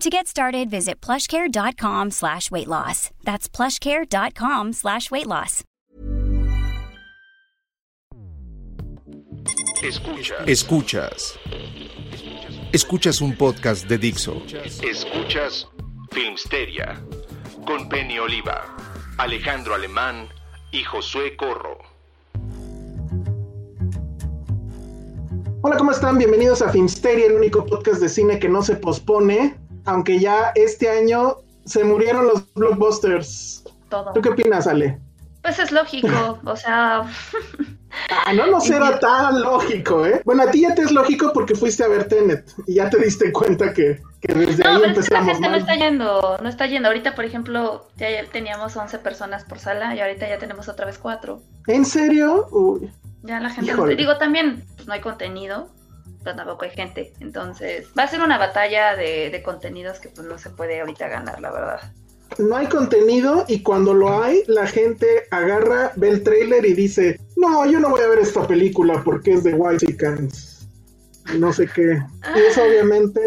To get started, visit plushcare.com slash weight loss. That's plushcare.com slash weight loss. Escuchas. Escuchas. Escuchas un podcast de Dixo. Escuchas Filmsteria con Penny Oliva, Alejandro Alemán y Josué Corro. Hola, ¿cómo están? Bienvenidos a Filmsteria, el único podcast de cine que no se pospone, aunque ya este año se murieron los blockbusters. Todo. ¿Tú qué opinas, Ale? Pues es lógico, o sea, Ah, no nos era tan lógico, ¿eh? Bueno, a ti ya te es lógico porque fuiste a ver Tenet y ya te diste cuenta que, que desde no, ahí pero es que la empezamos gente no está yendo, no está yendo. Ahorita, por ejemplo, ya teníamos 11 personas por sala y ahorita ya tenemos otra vez 4. ¿En serio? Uy. Ya la gente, Híjole. digo también, pues no hay contenido, pero tampoco hay gente. Entonces, va a ser una batalla de, de contenidos que pues no se puede ahorita ganar, la verdad. No hay contenido y cuando lo hay, la gente agarra, ve el tráiler y dice, no, yo no voy a ver esta película porque es de White No sé qué. Y eso obviamente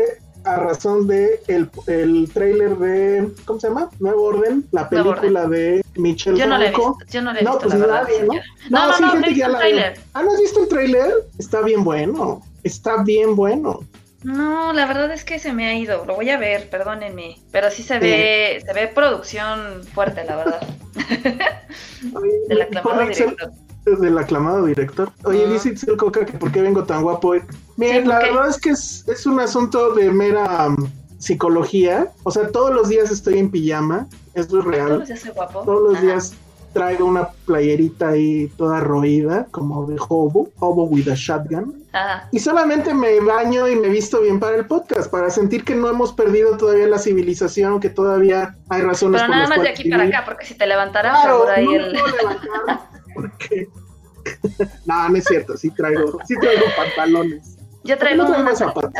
a razón de el, el tráiler de, ¿cómo se llama? Nuevo Orden, la película de Michelle Yo no la he visto, yo no la he No, visto, pues la verdad. nadie, ¿no? señor. No, No, no, sí, no, gente que ya la tráiler. Ah, ¿no has visto el tráiler? Está bien bueno. Está bien bueno. No, la verdad es que se me ha ido. Lo voy a ver, perdónenme. Pero sí se ve, se ve producción fuerte, la verdad. Del aclamado director. Del aclamado director. Oye, Ah. dice Itzel Coca que por qué vengo tan guapo. Miren, Sí, la verdad es que es, es un asunto de mera um, psicología. O sea, todos los días estoy en pijama. Eso es Todos real. los días soy guapo. Todos los Ajá. días traigo una playerita ahí toda roída, como de hobo, hobo with a shotgun. Ajá. Y solamente me baño y me visto bien para el podcast, para sentir que no hemos perdido todavía la civilización, que todavía hay razones Pero por nada las más de aquí para vivir. acá, porque si te levantaras Claro, seguro ahí no el... levantar porque... no, no es cierto, sí traigo, sí traigo pantalones. Yo traigo no una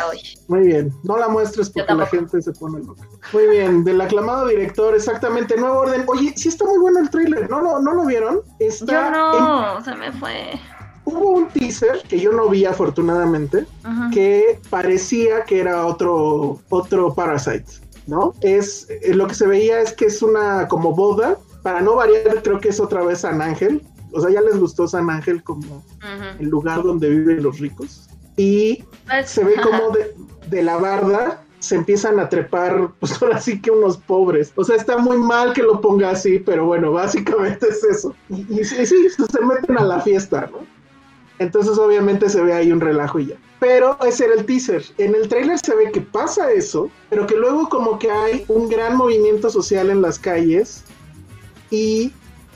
hoy. Muy bien, no la muestres porque la gente se pone loca. Muy bien, del aclamado director, exactamente, nuevo orden. Oye, sí está muy bueno el tráiler, ¿no, lo- ¿no lo vieron? Está Yo en- no, se me fue. Hubo un teaser que yo no vi afortunadamente, que parecía que era otro, otro Parasite, ¿no? Es, eh, lo que se veía es que es una como boda, para no variar creo que es otra vez San Ángel, o sea, ya les gustó San Ángel como el lugar donde viven los ricos, y Pues, se ve como de, de la barda se empiezan a trepar, pues ahora sí que unos pobres. O sea, está muy mal que lo ponga así, pero bueno, básicamente es eso. Y, y sí, sí, se meten a la fiesta, ¿no? Entonces obviamente se ve ahí un relajo y ya. Pero ese era el teaser. En el tráiler se ve que pasa eso, pero que luego como que hay un gran movimiento social en las calles y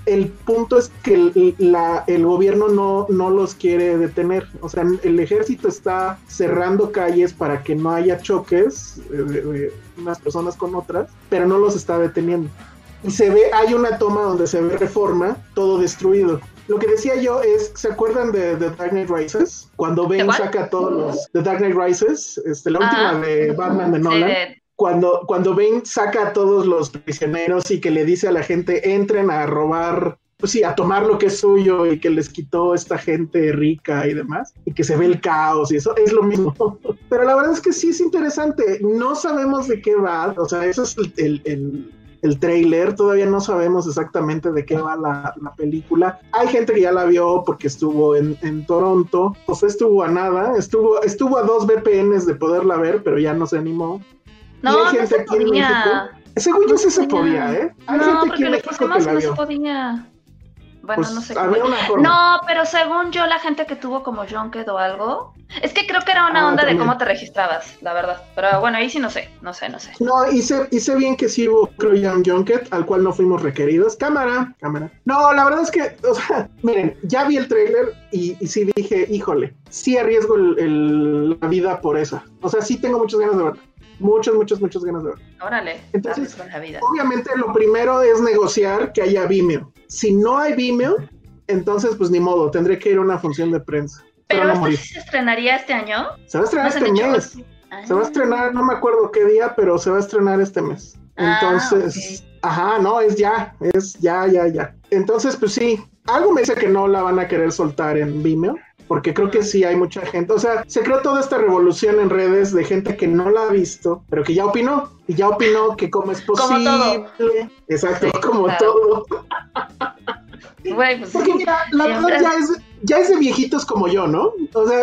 el punto es que el, la- el gobierno no, no los quiere detener. O sea, el ejército está cerrando calles para que no haya choques eh, de, de unas personas con otras, pero no los está deteniendo. Y se ve, hay una toma donde se ve reforma, todo destruido. Lo que decía yo es, ¿se acuerdan de The Dark Knight Rises? Cuando ¿De Ben saca todos los... The Dark Knight Rises, este, la Ajá. última de Batman de Nolan cuando, cuando Bane saca a todos los prisioneros y que le dice a la gente entren a robar, pues sí, a tomar lo que es suyo y que les quitó esta gente rica y demás, y que se ve el caos y eso es lo mismo. Pero la verdad es que sí es interesante. No sabemos de qué va, o sea, eso es el, el, el, el trailer, todavía no sabemos exactamente de qué va la, la película. Hay gente que ya la vio porque estuvo en, en Toronto, o sea, estuvo a nada, estuvo, estuvo a dos VPNs de poderla ver, pero ya no se animó. No, hay no gente se aquí en podía. Según yo sí se podía, ¿eh? Hay no, gente aquí en México que no se podía. Bueno, Pues, no sé había cómo. una forma. No, pero según yo, la gente que tuvo como Junket o algo. Es que creo que era una Ah, onda de cómo te registrabas, la verdad. Pero bueno, ahí sí no sé, no sé, no sé. No, hice, hice bien que sí hubo, creo un junket al cual no fuimos requeridos. Cámara, cámara. No, la verdad es que, o sea, miren, ya vi el trailer y, y sí dije, híjole, sí arriesgo el- el- la vida por esa. O sea, sí tengo muchas ganas de verla. Muchas, muchas, muchas ganas de verla. Órale, Entonces, darles con la vida. Obviamente lo primero es negociar que haya Vimeo. Si no hay Vimeo, entonces pues ni modo, tendré que ir a una función de prensa. Pero Pero no esto sí se estrenaría este año. Se va a estrenar ¿No se han este mes. Se va a estrenar, no me acuerdo qué día, pero se va a estrenar este mes. Ah, Entonces, ajá, no, es ya, es ya, ya, ya. Entonces, pues sí, algo me dice que no la van a querer soltar en Vimeo, porque creo que sí hay mucha gente. O sea, se creó toda esta revolución en redes de gente que no la ha visto, pero que ya opinó, y ya opinó que cómo es Como posible. todo. Exacto, Sí, como claro. todo. Güey, pues Porque mira, la verdad ya es, ya es de viejitos como yo, ¿no? O sea,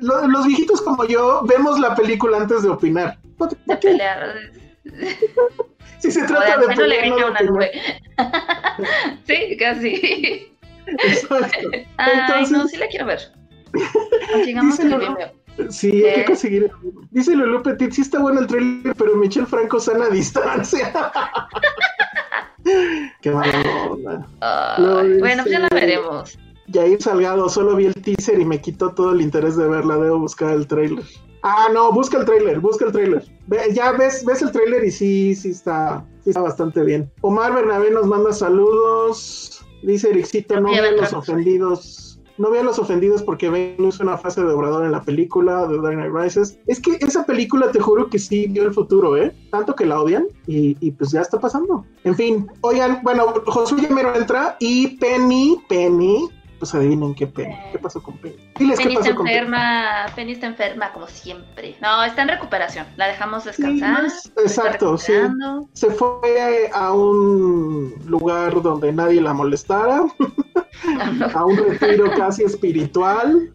lo- los viejitos como yo vemos la película antes de opinar. de pelear. Si se de trata de pelear, no de una nube. sí, casi. Exacto. Ay, Entonces- no, sí la quiero ver. Llegamos Díselo. al. Sí, hay que conseguir. Dice Lulu Petit, sí está bueno el trailer, pero Michelle Franco sana a distancia. Qué mala onda. Bueno, pues ya la dice- veremos. Yair Salgado, solo vi el teaser y me quitó todo el interés de verla. Debo buscar el trailer. Ah, no, busca el trailer, busca el trailer. Ve- ya ves, ves el trailer y sí, sí está, sí está bastante bien. Omar Bernabé nos manda saludos. Dice Ericito, no vean los ofendidos. No vean los ofendidos porque ven usa una fase de Obrador en la película de Dark Knight Rises. Es que esa película te juro que sí vio el futuro, ¿eh? Tanto que la odian y, y pues ya está pasando. En fin, oigan, bueno, Josué ya mero entra y Penny, Penny, pues adivinen qué Penny. ¿Qué pasó con Penny? Diles Penny qué está con enferma, Penny está enferma como siempre. No, está en recuperación. La dejamos descansar. exacto, sí. Se fue a un lugar donde nadie la molestara, a un retiro casi espiritual.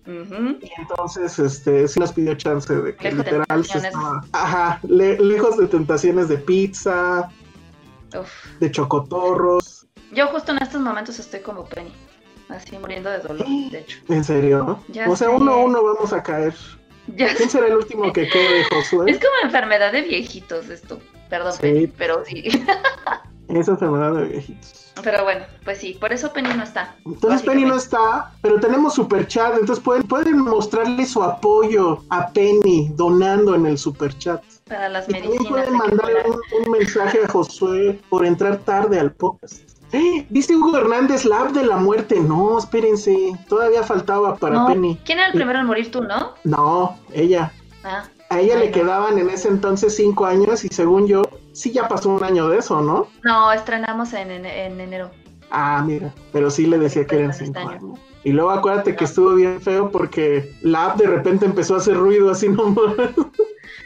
Y entonces, este, sí nos pidió chance de que Lejos de literal se estaba, ajá, le- lejos de tentaciones de pizza, Uf. de chocotorros. Yo justo en estos momentos estoy como Penny. Así muriendo de dolor, de hecho. En serio, O sea, sé. uno a uno vamos a caer. Ya ¿Quién será el último que quede, Es Josué? como enfermedad de viejitos esto. Perdón, Sí. Penny, pero sí. Esa enfermedad de viejitos. Pero bueno, pues sí, por eso Penny no está. Entonces Penny no está, pero tenemos super chat, entonces pueden, pueden mostrarle su apoyo a Penny donando en el super chat. Para las Y también medicinas. pueden mandarle un mensaje a Josué por entrar tarde al podcast. ¡Eh! Dice Hugo Hernández, la app de la muerte. No, espérense, todavía faltaba para No, Penny. ¿Quién era el primero en morir tú, no? No, ella. Ah, A ella le quedaban en ese entonces cinco años y según yo, sí ya pasó un año de eso, ¿no? no, estrenamos en, en, en enero. Ah, mira, pero sí le decía que eran cinco este año. años. Y luego acuérdate que estuvo bien feo porque la app de repente empezó a hacer ruido así nomás.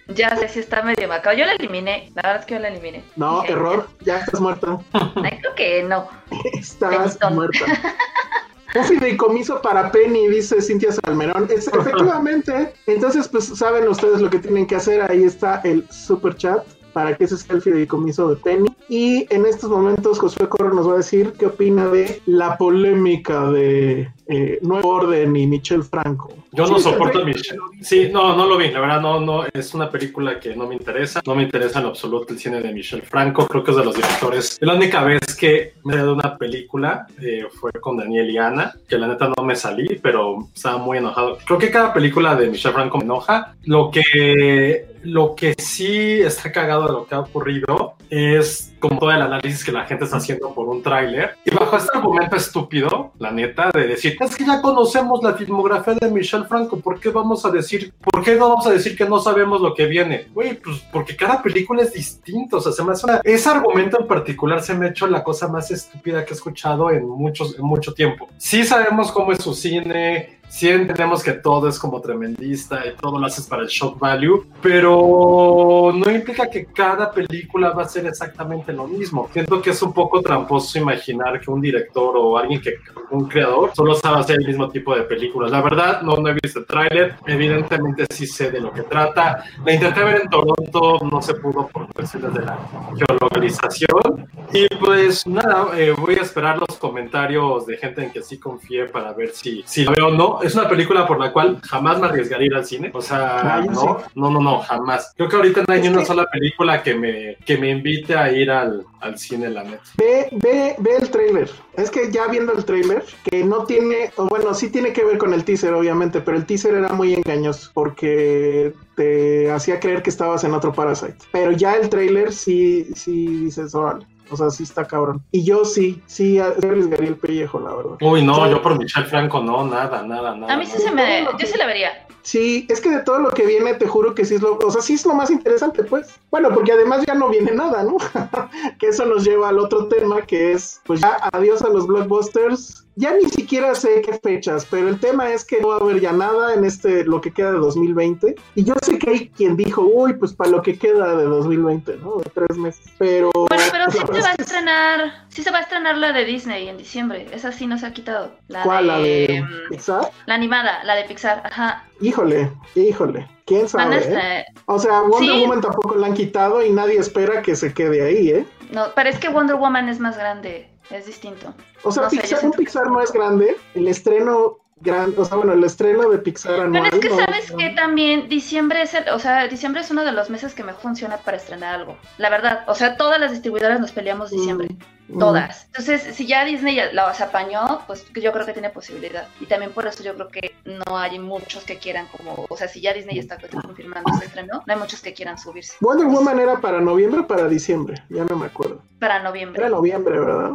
Ya sé si está medio macabro. Yo la eliminé, la verdad es que yo la eliminé. No, Dije, error, ya estás muerta. Ay, creo que no. Estás muerta. Un fideicomiso para Penny, dice Cintia Salmerón. Es- efectivamente, entonces pues saben ustedes lo que tienen que hacer. Ahí está el super chat para que ese sea el fideicomiso de Penny. Y en estos momentos Josué Corro nos va a decir qué opina de la polémica de eh, Nuevo Orden y Michel Franco. Yo no Sí, soporto a. Michelle. Sí, no, no lo vi. La verdad, no, no. Es una película que no me interesa. No me interesa en absoluto el cine de Michel Franco. Creo que es de los directores. La única vez que me he dado una película eh, fue con Daniel y Ana, que la neta no me salí, pero estaba muy enojado. Creo que cada película de Michel Franco me enoja. Lo que, lo que sí está cagado de lo que ha ocurrido es como todo el análisis que la gente está haciendo por un tráiler. Y bajo este argumento estúpido, la neta, de decir, es que ya conocemos la filmografía de Michel Franco, ¿por qué vamos a decir, por qué no vamos a decir que no sabemos lo que viene? Güey, pues porque cada película es distinta, o sea, se me hace una- ese argumento en particular se me ha hecho la cosa más estúpida que he escuchado en muchos, en mucho tiempo. Sí sabemos cómo es su cine, sí entendemos que todo es como tremendista y todo lo haces para el shock value, pero no implica que cada película va a ser exactamente lo mismo. Siento que es un poco tramposo imaginar que un director o alguien que, un creador, solo sabe hacer el mismo tipo de películas. La verdad, no, no he visto el tráiler, evidentemente sí sé de lo que trata. La intenté ver en Toronto, no se pudo por cuestiones de la geolocalización. Y pues nada, eh, voy a esperar los comentarios de gente en que sí confíe para ver si, si la veo o no. Es una película por la cual jamás me arriesgaría ir al cine. O sea, no, no, no, no, jamás. Creo que ahorita no hay ni una sola película que me, que me invite a ir al, al cine, la neta. Ve, ve, ve el trailer. Es que ya viendo el trailer, que no tiene, o bueno, sí tiene que ver con el teaser, obviamente, pero el teaser era muy engañoso porque te hacía creer que estabas en otro Parasite. Pero ya el trailer sí, sí dices, órale. O sea, sí está cabrón. Y yo sí, sí arriesgaría el pellejo, la verdad. Uy, no, yo por Michelle Franco no, nada, nada, nada. A mí sí se me. Yo sí la vería. Sí, es que de todo lo que viene, te juro que sí es lo, o sea, sí es lo más interesante, pues. Bueno, porque además ya no viene nada, ¿no? que eso nos lleva al otro tema, que es, pues ya adiós a los blockbusters. Ya ni siquiera sé qué fechas, pero el tema es que no va a haber ya nada en este, lo que queda de 2020. Y yo sé que hay quien dijo, uy, pues para lo que queda de 2020, ¿no? De tres meses. Pero. Bueno, pero sí se va a estrenar, sí se va a estrenar la de Disney en diciembre. Esa sí no se ha quitado. La ¿Cuál? De, ¿La de mm, Pixar? La animada, la de Pixar, ajá. Híjole, híjole. ¿Quién sabe? eh? O sea, Wonder Sí. Woman tampoco la han quitado y nadie espera que se quede ahí, ¿eh? No, pero es que Wonder Woman es más grande, es distinto. O sea, No sé, yo Pixar, un que- Pixar no es grande. El estreno gran, o sea, bueno, el estreno de Pixar anual. Pero es que no- sabes no- que también diciembre es el, o sea, diciembre es uno de los meses que mejor funciona para estrenar algo. La verdad, o sea, todas las distribuidoras nos peleamos diciembre, Mm, todas. Entonces, si ya Disney ya la se apañó, pues yo creo que tiene posibilidad. Y también por eso yo creo que no hay muchos que quieran como, o sea, si ya Disney está confirmando este estreno, no hay muchos que quieran subirse Wonder Woman era para noviembre o para diciembre, ya no me acuerdo. para noviembre. Era noviembre, ¿verdad?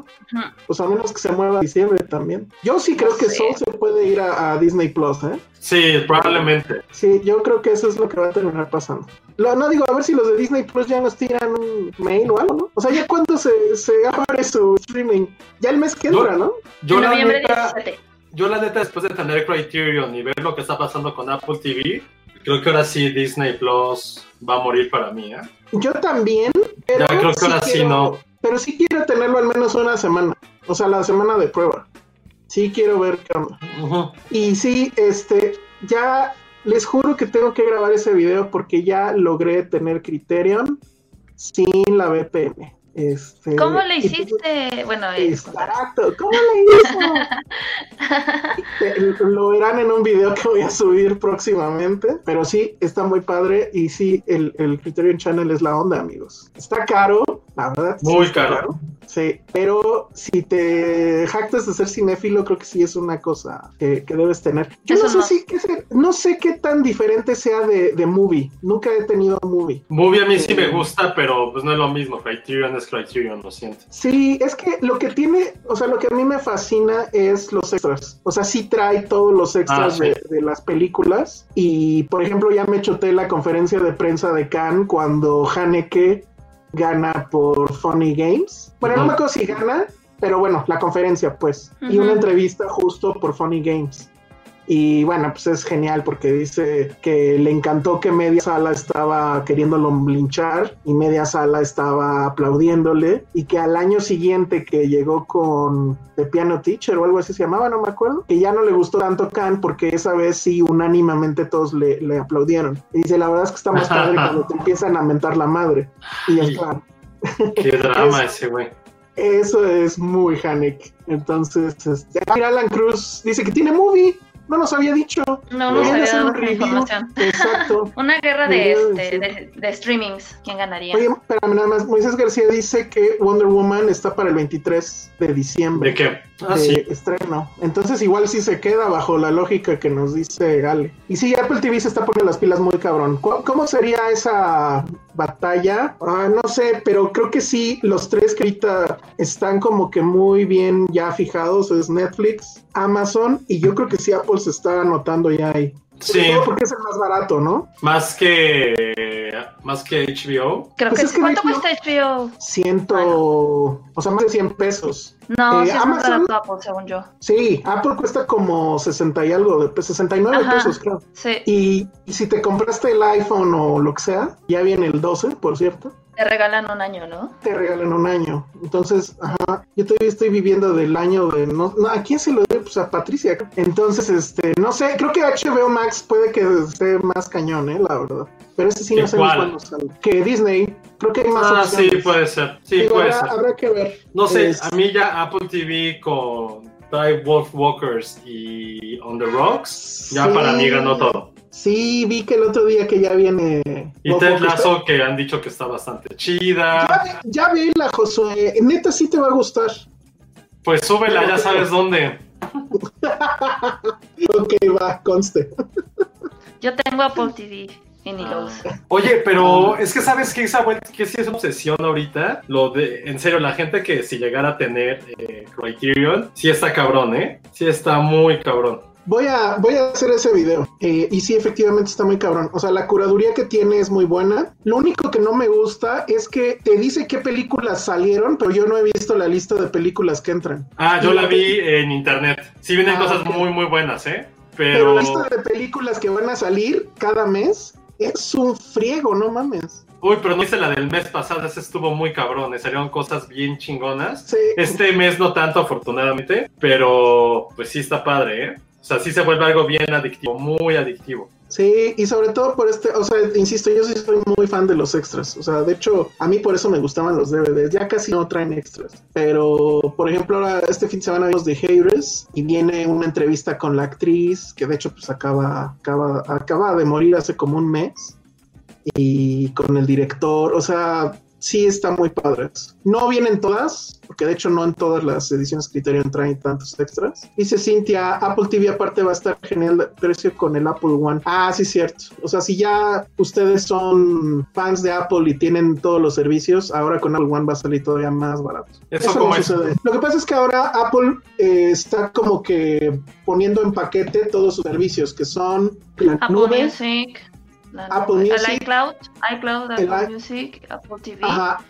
Pues a menos que se mueva a diciembre también. Yo sí creo No que sé. Soul se puede ir a, a Disney Plus, ¿eh? Sí, probablemente. Sí, yo creo que eso es lo que va a terminar pasando. Lo- no digo, a ver si los de Disney Plus ya nos tiran un mail o algo, ¿no? O sea, ya cuando se, se abre su streaming, ya el mes que entra, ¿no? Yo en la, noviembre neta, 17. yo la neta, después de tener Criterion y ver lo que está pasando con Apple TV, creo que ahora sí Disney Plus va a morir para mí, ¿eh? Yo también, pero Ya creo que ahora sí quiero- no. Pero sí quiero tenerlo al menos una semana, o sea, la semana de prueba. Sí quiero ver qué onda. Y sí, este, ya les juro que tengo que grabar ese video porque ya logré tener Criterion sin la VPN. Este, ¿Cómo pues, hiciste? Bueno, les contaré. Exacto, ¿cómo le hizo? Eh, Lo verán en un video que voy a subir próximamente, pero sí, está muy padre y sí, el, el Criterion Channel es la onda, amigos. Está caro, la verdad. sí Muy caro. Sí, pero si te jactas de ser cinéfilo, creo que sí es una cosa que, que debes tener. Yo Eso no sé no. si, qué no sé qué tan diferente sea de, de movie. Nunca he tenido movie. Movie a mí sí Eh. me gusta, pero pues no es lo mismo. Criterion es Criterion, lo siento. Sí, es que lo que tiene, o sea, lo que a mí me fascina es los extras. O sea, sí trae todos los extras Ah, sí. de, de las películas. Y, por ejemplo, ya me choté la conferencia de prensa de Cannes cuando Haneke gana por Funny Games. Bueno, no me acuerdo si gana, pero bueno, la conferencia, pues. Y una entrevista justo por Funny Games. Y bueno, pues es genial porque dice que le encantó que media sala estaba queriéndolo linchar y media sala estaba aplaudiéndole y que al año siguiente que llegó con The Piano Teacher o algo así se llamaba, no me acuerdo, que ya no le gustó tanto Khan porque esa vez sí unánimemente todos le, le aplaudieron. Y dice, la verdad es que está más padre cuando te empiezan a mentar la madre. Y es Ay. claro. Qué drama ese güey. Eso es muy Hanek. Entonces, este, mira, Alan Cruz dice que tiene movie. No nos había dicho. No nos había dado información. Exacto. Una guerra de, este, decir. de, de streamings. ¿Quién ganaría? Oye, espérame nada más. Moisés García dice que Wonder Woman está para el 23 de diciembre. ¿De qué? Ah, de sí. estreno. Entonces igual sí se queda bajo la lógica que nos dice Ale. Y sí, Apple TV se está poniendo las pilas muy cabrón. ¿Cu- ¿Cómo sería esa batalla? Ah, no sé, pero creo que sí, los tres que ahorita están como que muy bien ya fijados es Netflix, Amazon y yo creo que sí Apple se está anotando ya ahí. Sí. todo porque es el más barato, ¿no? Más que más que HBO. Creo Pues que es que ¿Cuánto HBO cuesta HBO? Ciento, o sea, más de 100 pesos. No, Eh, sí es más Amazon- barato Apple, según yo. Sí, Apple cuesta como 60 y algo, de pe- 69 Ajá. pesos, creo. Sí, Y, y si te compraste el iPhone o lo que sea, ya viene el 12, por cierto, te regalan un año, ¿no? te regalan un año. Entonces, ajá, yo todavía estoy viviendo del año de... No, no, ¿A quién se lo doy? Pues a Patricia. Entonces, este, no sé, creo que HBO Max puede que esté más cañón, ¿eh? La verdad. Pero ese sí ¿Que no sé cuándo sale. Que Disney, creo que hay más Ah, opciones. sí, puede ser. Sí, Digo, puede habrá, ser. habrá que ver. No sé, Es- a mí ya Apple TV con Drive Wolf Walkers y On the Rocks, ya Sí. para mí ganó todo. Sí, vi que el otro día que ya viene... Y Ted Lasso, que han dicho que está bastante chida. Ya, ya vi la Josué, neta sí te va a gustar. Pues súbela, ya sabes dónde. Ok, va, conste. Yo tengo Apple TV y ni lo uso. Oye, pero es que sabes que esa vuelta, que sí es obsesión ahorita. Lo de, en serio, la gente que si llegara a tener eh, Criterion, sí está cabrón, ¿eh? Sí está muy cabrón. Voy a, voy a hacer ese video. eh, y sí, efectivamente está muy cabrón. O sea, la curaduría que tiene es muy buena. Lo único que no me gusta es que te dice qué películas salieron, pero yo no he visto la lista de películas que entran. Ah, yo la vi en internet. Sí vienen Ah, cosas muy, muy buenas, ¿eh? Pero Pero... la lista de películas que van a salir cada mes es un friego, no mames. Uy, pero no hice la del mes pasado, ese estuvo muy cabrón, me salieron cosas bien chingonas. Sí. Este mes no tanto, afortunadamente, pero pues sí está padre, ¿eh? O sea, sí se vuelve algo bien adictivo, muy adictivo. Sí, y sobre todo por este, o sea, insisto, yo sí soy muy fan de los extras. O sea, de hecho, a mí por eso me gustaban los DVDs. Ya casi no traen extras. Pero, por ejemplo, ahora este fin de semana vimos The Haters y viene una entrevista con la actriz, que de hecho, pues acaba, acaba, acaba de morir hace como un mes. Y con el director, o sea, sí está muy padre. No vienen todas, porque de hecho no en todas las ediciones Criterion traen tantos extras. Dice Cintia, Apple TV aparte va a estar genial de precio con el Apple One. Ah, sí, cierto. O sea, si ya ustedes son fans de Apple y tienen todos los servicios, ahora con Apple One va a salir todavía más barato. Eso, Eso como no es. sucede. Lo que pasa es que ahora Apple eh, está como que poniendo en paquete todos sus servicios, que son la Apple nube, Music, la Apple Music. el iCloud, Apple Music, Apple TV. Ajá,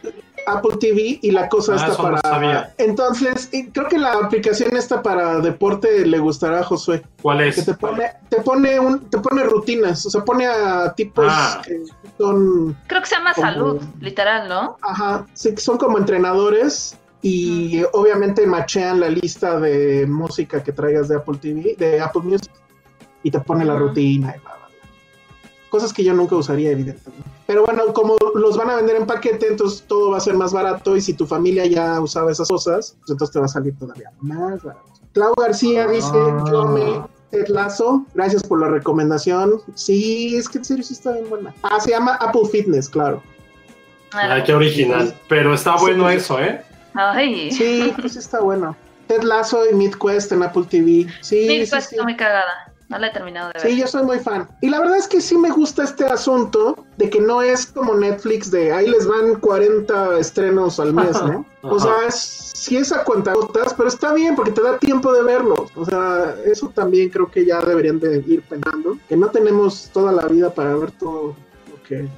Apple TV y la cosa Ah, está no para. sabía. Entonces, y creo que la aplicación esta para deporte le gustará a Josué. ¿Cuál Que es? te pone, te pone un, te pone rutinas, o sea, pone a tipos Ah. que son, Creo que se llama Como- Salud, literal, ¿no? ajá, sí, que son como entrenadores y obviamente machean la lista de música que traigas de Apple TV, de Apple Music y te pone la rutina y bla. Cosas que yo nunca usaría, evidentemente. Pero bueno, como los van a vender en paquete, entonces todo va a ser más barato y si tu familia ya usaba esas cosas, pues entonces te va a salir todavía más barato. Clau García dice, yo me Ted Lasso, gracias por la recomendación. Sí, es que en serio sí está bien buena. Ah, se llama Apple Fitness, claro. Ay, qué original. Pero está bueno eso, ¿eh? Ay, Sí, pues sí está bueno. Ted Lasso y Midquest en Apple TV. Sí, mi sí, sí. está muy cagada. No la he terminado de ver. Sí, yo soy muy fan. Y la verdad es que sí me gusta este asunto de que no es como Netflix de ahí les van 40 estrenos al mes, ¿no? O sea, es, sí es a cuentagotas, pero está bien porque te da tiempo de verlos. O sea, eso también creo que ya deberían de ir pensando. Que no tenemos toda la vida para ver todo lo que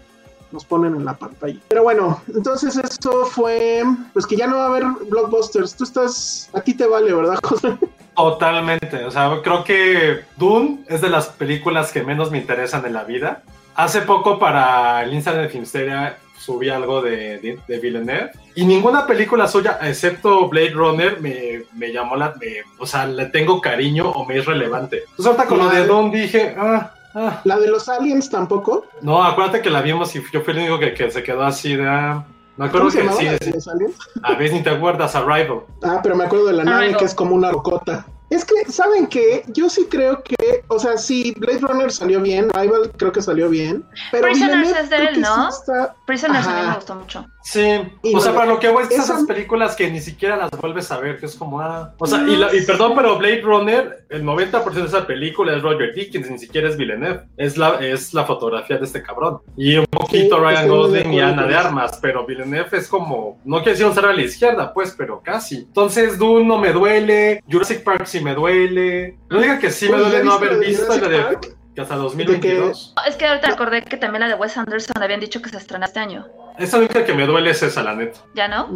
nos ponen en la pantalla. Pero bueno, entonces eso fue, pues que ya no va a haber blockbusters. Tú estás, a ti te vale, ¿verdad, José? Totalmente. O sea, creo que Dune es de las películas que menos me interesan en la vida. Hace poco para el Instagram de Filmsteria subí algo de, de, de Villeneuve y ninguna película suya, excepto Blade Runner, me, me llamó la... me- o sea, le tengo cariño o me es relevante. Entonces ahorita con lo de Dune dije, ah, ah. La de los aliens tampoco. No, acuérdate que la vimos y yo fui el único que, que se quedó así de... ah. Me acuerdo ¿Cómo se que llamaba sí, de sí. los aliens? a veces ni te acuerdas, Arrival. Ah, pero me acuerdo de la nave Arrival. que es como una rocota. Es que, ¿saben qué? Yo sí creo que, o sea, sí, Blade Runner salió bien, Rival creo que salió bien, pero Prisoners Villeneuve es de él, ¿no? sí está- Prisoners a mí me gustó mucho. Sí, Y o sea, para lo que voy es esa- esas películas que ni siquiera las vuelves a ver, que es como, ah, o sea, y, la- y perdón, pero Blade Runner, el 90% de esa película es Roger Dickens, ni siquiera es Villeneuve, es la, es la fotografía de este cabrón. Y un poquito Sí, Ryan Gosling y Ana de. Armas, pero Villeneuve es como, no quiero decir un ser a la izquierda, pues, pero casi. Entonces, Dune no me duele, Jurassic Park sí me duele, no diga que sí me Oye, ¿ya duele no haber visto la de... Park? Que hasta 2022. Es que ahorita recordé que también la de Wes Anderson habían dicho que se estrena este año. Esa única que me duele es esa, la neta. ¿Ya no?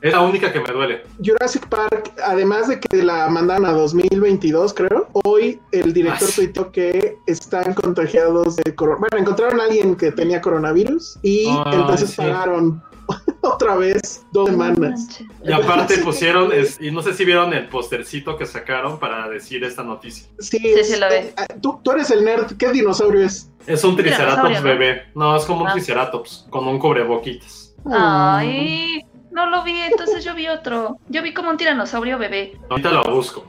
Es la única que me duele. Jurassic Park, además de que la mandaron a 2022, creo, hoy el director tuitó que están contagiados de coronavirus. Bueno, encontraron a alguien que tenía coronavirus y Ay, entonces sí. pagaron otra vez dos semanas. Y aparte pusieron, es- y no sé si vieron el postercito que sacaron para decir esta noticia. Sí, Sí, es- sí lo vi. eh, tú, tú eres el nerd. ¿Qué dinosaurio es? Es un triceratops bebé. No, es como un Ah. triceratops con un cubreboquitas. Ay, no lo vi, entonces yo vi otro. Yo vi como un tiranosaurio bebé. Ahorita lo busco.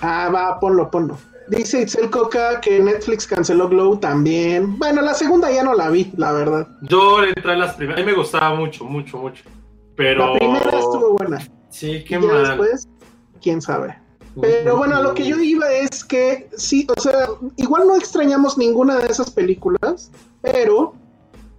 Ah, va, ponlo, ponlo. Dice Itzel Coca que Netflix canceló Glow también. Bueno, la segunda ya no la vi, la verdad. Yo entré a las primeras. A mí me gustaba mucho, mucho, mucho. Pero. La primera estuvo buena. Sí, Y qué mal. después, quién sabe. Pero bueno, lo que yo iba es que sí, o sea, igual no extrañamos ninguna de esas películas, pero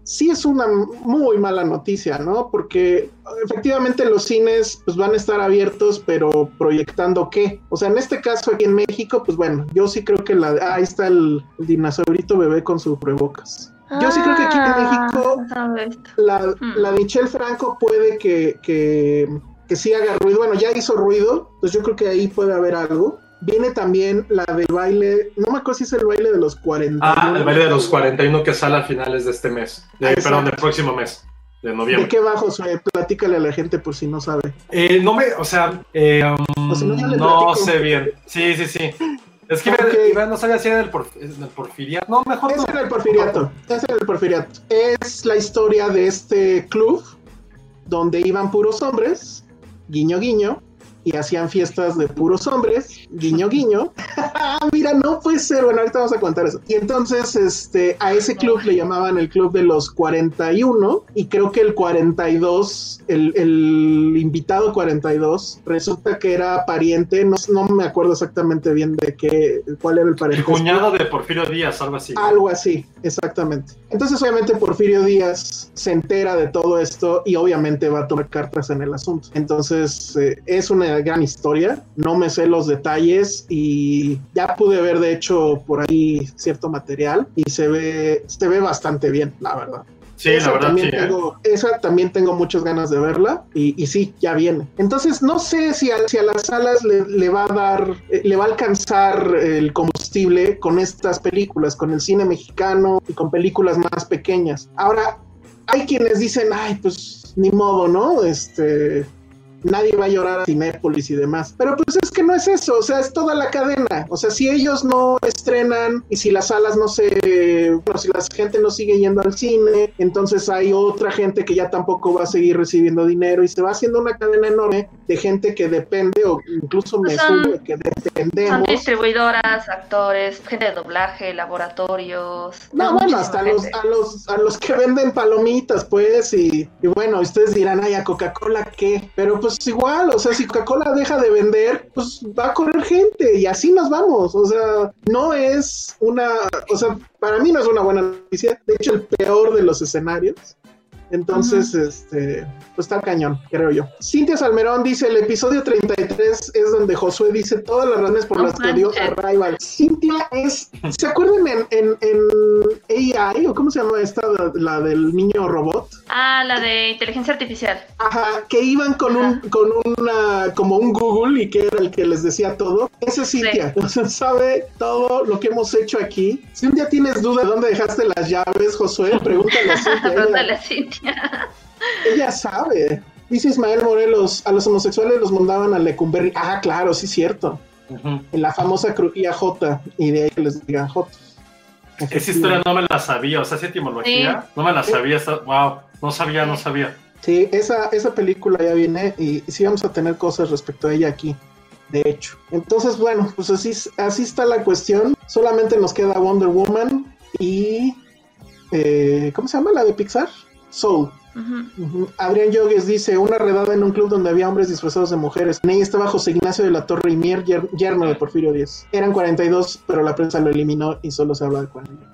sí es una muy mala noticia, ¿no? Porque efectivamente los cines pues van a estar abiertos, pero proyectando qué. O sea, en este caso aquí en México, pues bueno, yo sí creo que la ah, ahí está el, el dinosaurito bebé con su cubrebocas. Yo sí creo que aquí en Ah, México la, Hmm. la Michelle Franco puede que, que, que sí haga ruido. Bueno, ya hizo ruido, pues yo creo que ahí puede haber algo. Viene también la del baile, no me acuerdo si es el baile de los 40. Ah, el baile de los 41 que sale a finales de este mes. De- perdón, del próximo mes. De ¿De noviembre. qué bajo? Josué? Platícale a la gente por si no sabe. Eh, no me, o sea, eh, um, O si no, platico. sé bien. Sí, sí, sí. Es que no sabía si era del, porf- del porfiriato. No, mejor Es no. en el porfiriato. Es en el porfiriato. Es la historia de este club donde iban puros hombres, guiño guiño, y hacían fiestas de puros hombres, guiño guiño. Ah, Mira, no puede ser. Bueno, ahorita vamos a contar eso. Y entonces, este, a ese club le llamaban el club de los 41 y creo que el 42, el, el invitado 42, resulta que era pariente, no, no me acuerdo exactamente bien de qué, cuál era el El parentesco. cuñado de Porfirio Díaz, algo así. Algo así, exactamente. Entonces, obviamente, Porfirio Díaz se entera de todo esto y obviamente va a tomar cartas en el asunto. Entonces, eh, es una gran historia. No me sé los detalles y ya pude ver, de hecho, por ahí cierto material y se ve, se ve bastante bien, la verdad. Sí, la Esa verdad, también sí. ¿eh? tengo, esa también tengo muchas ganas de verla y, y sí, ya viene. Entonces, no sé si a, si a las salas le, le va a dar, eh, le va a alcanzar el combustible con estas películas, con el cine mexicano y con películas más pequeñas. Ahora, hay quienes dicen, ay, pues ni modo, ¿no? Este, nadie va a llorar a Cinépolis y demás. Pero pues es que no es eso, o sea, es toda la cadena. O sea, si ellos no estrenan y si las salas no se, bueno, si la gente no sigue yendo al cine, entonces hay otra gente que ya tampoco va a seguir recibiendo dinero y se va haciendo una cadena enorme de gente que depende o incluso me Pues son- sumo de que Son dependemos. distribuidoras, actores, gente de doblaje, laboratorios. No, bueno, hasta los, a los, a los que venden palomitas, pues, y, y bueno, ustedes dirán, ay, a Coca-Cola qué, pero pues igual, o sea, si Coca-Cola deja de vender, pues va a correr gente y así nos vamos, o sea, no es una, o sea, para mí no es una buena noticia, de hecho el peor de los escenarios. Entonces, este, pues está cañón, creo yo. Cintia Salmerón dice, el episodio 33 es donde Josué dice todas las razones por las que dio manches. Arrival. Cintia es, ¿se acuerdan en, en, en AI o cómo se llama esta, la, la del niño robot? Ah, la de inteligencia artificial. Ajá, que iban con un, con una, como un Google y que era el que les decía todo. Esa es Cintia, sea, sabe todo lo que hemos hecho aquí. Si un día tienes duda de dónde dejaste las llaves, Josué, pregúntale a Cintia. Pregúntale a Cintia. ella sabe. Dice Ismael Morelos, a los homosexuales los mandaban a Lecumberri. Ah, claro, sí, cierto. En la famosa crujía J, y de ahí que les digan J. Esa historia no me la sabía, o sea, esa etimología, no me la sabía. Wow, no sabía, no sabía. Sí, esa, esa película ya viene y, y sí vamos a tener cosas respecto a ella aquí, de hecho. Entonces, bueno, pues así, así está la cuestión. Solamente nos queda Wonder Woman y... eh, ¿Cómo se llama la de Pixar? Soul. Adrián Yogues dice, una redada en un club donde había hombres disfrazados de mujeres. En ella estaba José Ignacio de la Torre y Mier, yer- yerno de Porfirio Díaz. Eran 42, pero la prensa lo eliminó y solo se habla de 41.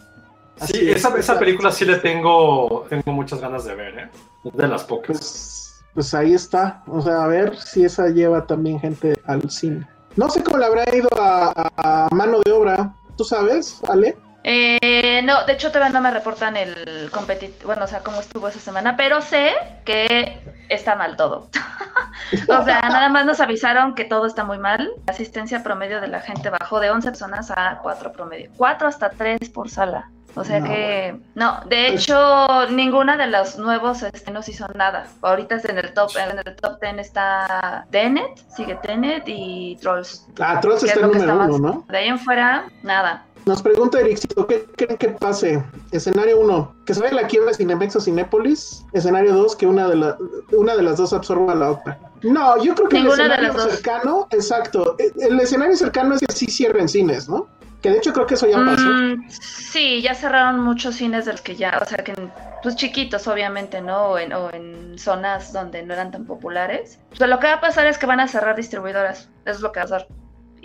Así Sí, es, esa, esa película sí le tengo, tengo muchas ganas de ver, ¿eh? Es de las pocas. Pues, pues ahí está. O sea, a ver si esa lleva también gente al cine. No sé cómo le habrá ido a, a- a mano de obra. ¿Tú sabes, Ale? Eh, no, de hecho todavía no me reportan el competitivo, bueno, o sea, cómo estuvo esa semana, pero sé que está mal todo. o sea, nada más nos avisaron que todo está muy mal. La asistencia promedio de la gente bajó de 11 personas a 4 promedio. 4 hasta 3 por sala. O sea No, que, no, de hecho, ninguna de los nuevos estrenos hizo nada. Ahorita es en el top, en el top 10 está Tenet, sigue Tenet y Trolls. Ah, Trolls es está que número uno, más- ¿no? De ahí en fuera, nada. Nos pregunta Ericito, ¿qué creen que pase? Escenario 1, que se vaya la quiebra Cinemex o Cinépolis. Escenario 2, que una de, la- una de las dos absorba a la otra. No, yo creo que Ninguna el de escenario cercano, exacto. El, el escenario cercano es que sí cierren cines, ¿no? Que de hecho creo que eso ya pasó. Mm, sí, ya cerraron muchos cines de los que ya, o sea, que pues chiquitos obviamente, ¿no? O en, o en zonas donde no eran tan populares. O sea, lo que va a pasar es que van a cerrar distribuidoras, eso es lo que va a pasar.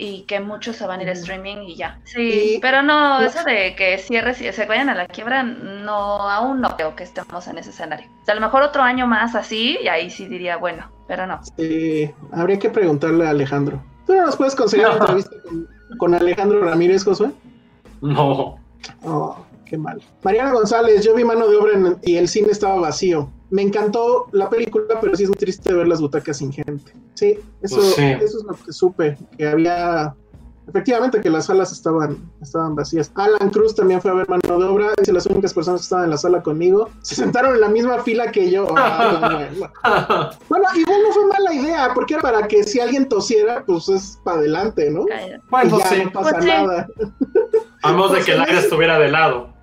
Y que muchos se van a ir a streaming y ya. Sí, Y- pero no, eso de que cierres y se vayan a la quiebra, no, aún no creo que estemos en ese escenario. O sea, a lo mejor otro año más así, y ahí sí diría, bueno, pero no. Eh, habría que preguntarle a Alejandro. ¿Tú no nos puedes conseguir una entrevista con, con Alejandro Ramírez, Josué? No. Oh, qué mal. Mariana González, yo vi mano de obra en- y el cine estaba vacío. Me encantó la película, pero sí es muy triste ver las butacas sin gente. Sí, eso, Pues sí. eso es lo que supe, que había... Efectivamente que las salas estaban, estaban vacías. Alan Cruz también fue a ver mano de obra. Dice las únicas personas que estaban en la sala conmigo se sentaron en la misma fila que yo. Ah, no, no, no. Bueno, igual no fue mala idea, porque era para que si alguien tosiera, pues es para adelante, ¿no? Cállate. bueno, y ya sí. no pasa Pues sí. nada. A menos de que el Pues, aire estuviera de lado.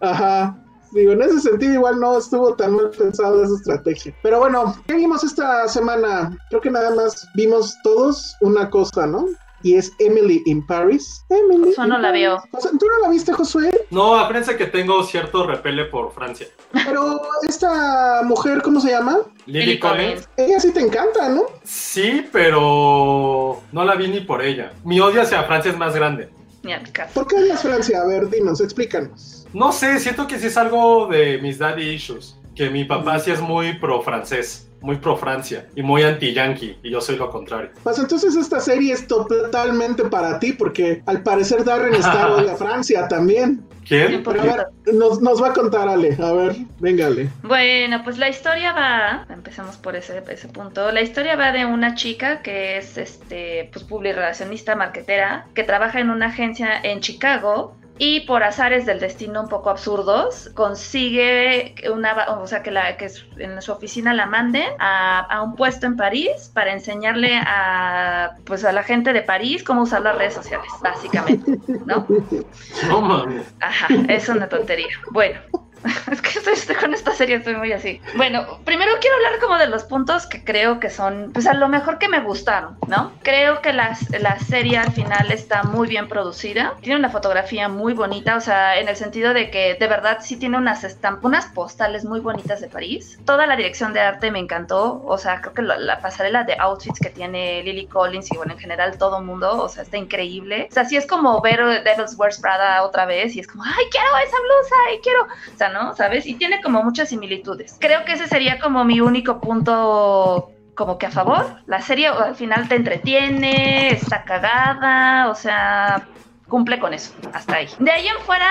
Ajá. Digo, en ese sentido igual no estuvo tan mal pensada esa estrategia. Pero bueno, ¿qué vimos esta semana? Creo que nada más vimos todos una cosa, ¿no? Y es Emily in Paris. Emily. Josué no la. José, ¿Tú no la viste, Josué? No, acuérdense que tengo cierto repele por Francia. Pero esta mujer, ¿cómo se llama? Lily Collins. Ella sí te encanta, ¿no? Sí, pero no la vi ni por ella. Mi odio hacia Francia es más grande. Ni al caso. ¿Por qué odias Francia? A ver, dinos, explícanos. No sé, siento que sí es algo de mis daddy issues. Que mi papá sí es muy pro francés, muy pro Francia y muy anti yankee. Y yo soy lo contrario. Pues entonces esta serie es totalmente para ti, porque al parecer Darren está odia a Francia también. ¿Quién? Pero a ver, nos, nos va a contar Ale. A ver, véngale. Bueno, pues la historia va, empecemos por ese, ese punto. La historia va de una chica que es este, pues publirelacionista, marquetera, que trabaja en una agencia en Chicago y por azares del destino un poco absurdos consigue una, o sea, que, la, que en su oficina la manden a, a un puesto en París para enseñarle a, pues a la gente de París cómo usar las redes sociales, básicamente, ¿no? Ajá, es una tontería. Bueno, es que estoy, con esta serie, estoy muy así. Bueno, primero quiero hablar como de los puntos que creo que son, pues a lo mejor que me gustaron, ¿no? Creo que la, la serie al final está muy bien producida, tiene una fotografía muy bonita, o sea, en el sentido de que de verdad sí tiene unas estampas, unas postales muy bonitas de París. Toda la dirección de arte me encantó, o sea, creo que la, la pasarela de outfits que tiene Lily Collins y bueno, en general todo el mundo, o sea, está increíble. O sea, sí es como ver Devil's Wears Prada otra vez y es como, ay, quiero esa blusa, y quiero, o sea, ¿no? ¿Sabes? Y tiene como muchas similitudes. Creo que ese sería como mi único punto como que a favor. La serie al final te entretiene, está cagada, o sea, cumple con eso, hasta ahí. De ahí en fuera,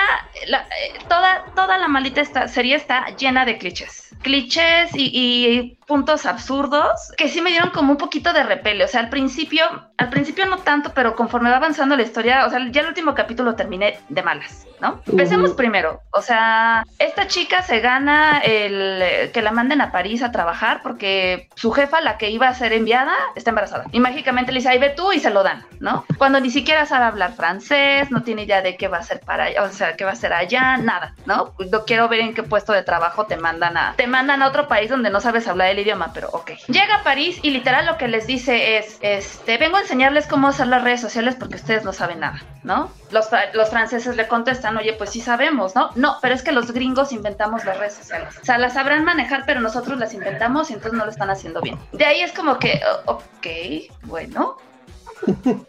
la- eh, toda, toda la maldita esta serie está llena de clichés. Clichés y, y puntos absurdos que sí me dieron como un poquito de repele. O sea, al principio, al principio no tanto, pero conforme va avanzando la historia, o sea, ya el último capítulo terminé de malas, ¿no? Empecemos primero. O sea, esta chica se gana el eh, que la manden a París a trabajar porque su jefa, la que iba a ser enviada, está embarazada. Y mágicamente le dice, ahí ve tú y se lo dan, ¿no? Cuando ni siquiera sabe hablar francés, no tiene idea de qué va a hacer para allá, o sea, qué va a hacer allá, nada, ¿no? No quiero ver en qué puesto de trabajo te mandan a, te mandan a otro país donde no sabes hablar el idioma, pero ok. Llega a París y literal lo que les dice es, este, vengo a enseñarles cómo usar las redes sociales porque ustedes no saben nada, ¿no? Los, los franceses le contestan, oye, pues sí sabemos, ¿no? No, pero es que los gringos inventamos las redes sociales. O sea, las sabrán manejar, pero nosotros las inventamos y entonces no lo están haciendo bien. De ahí es como que, ok, bueno,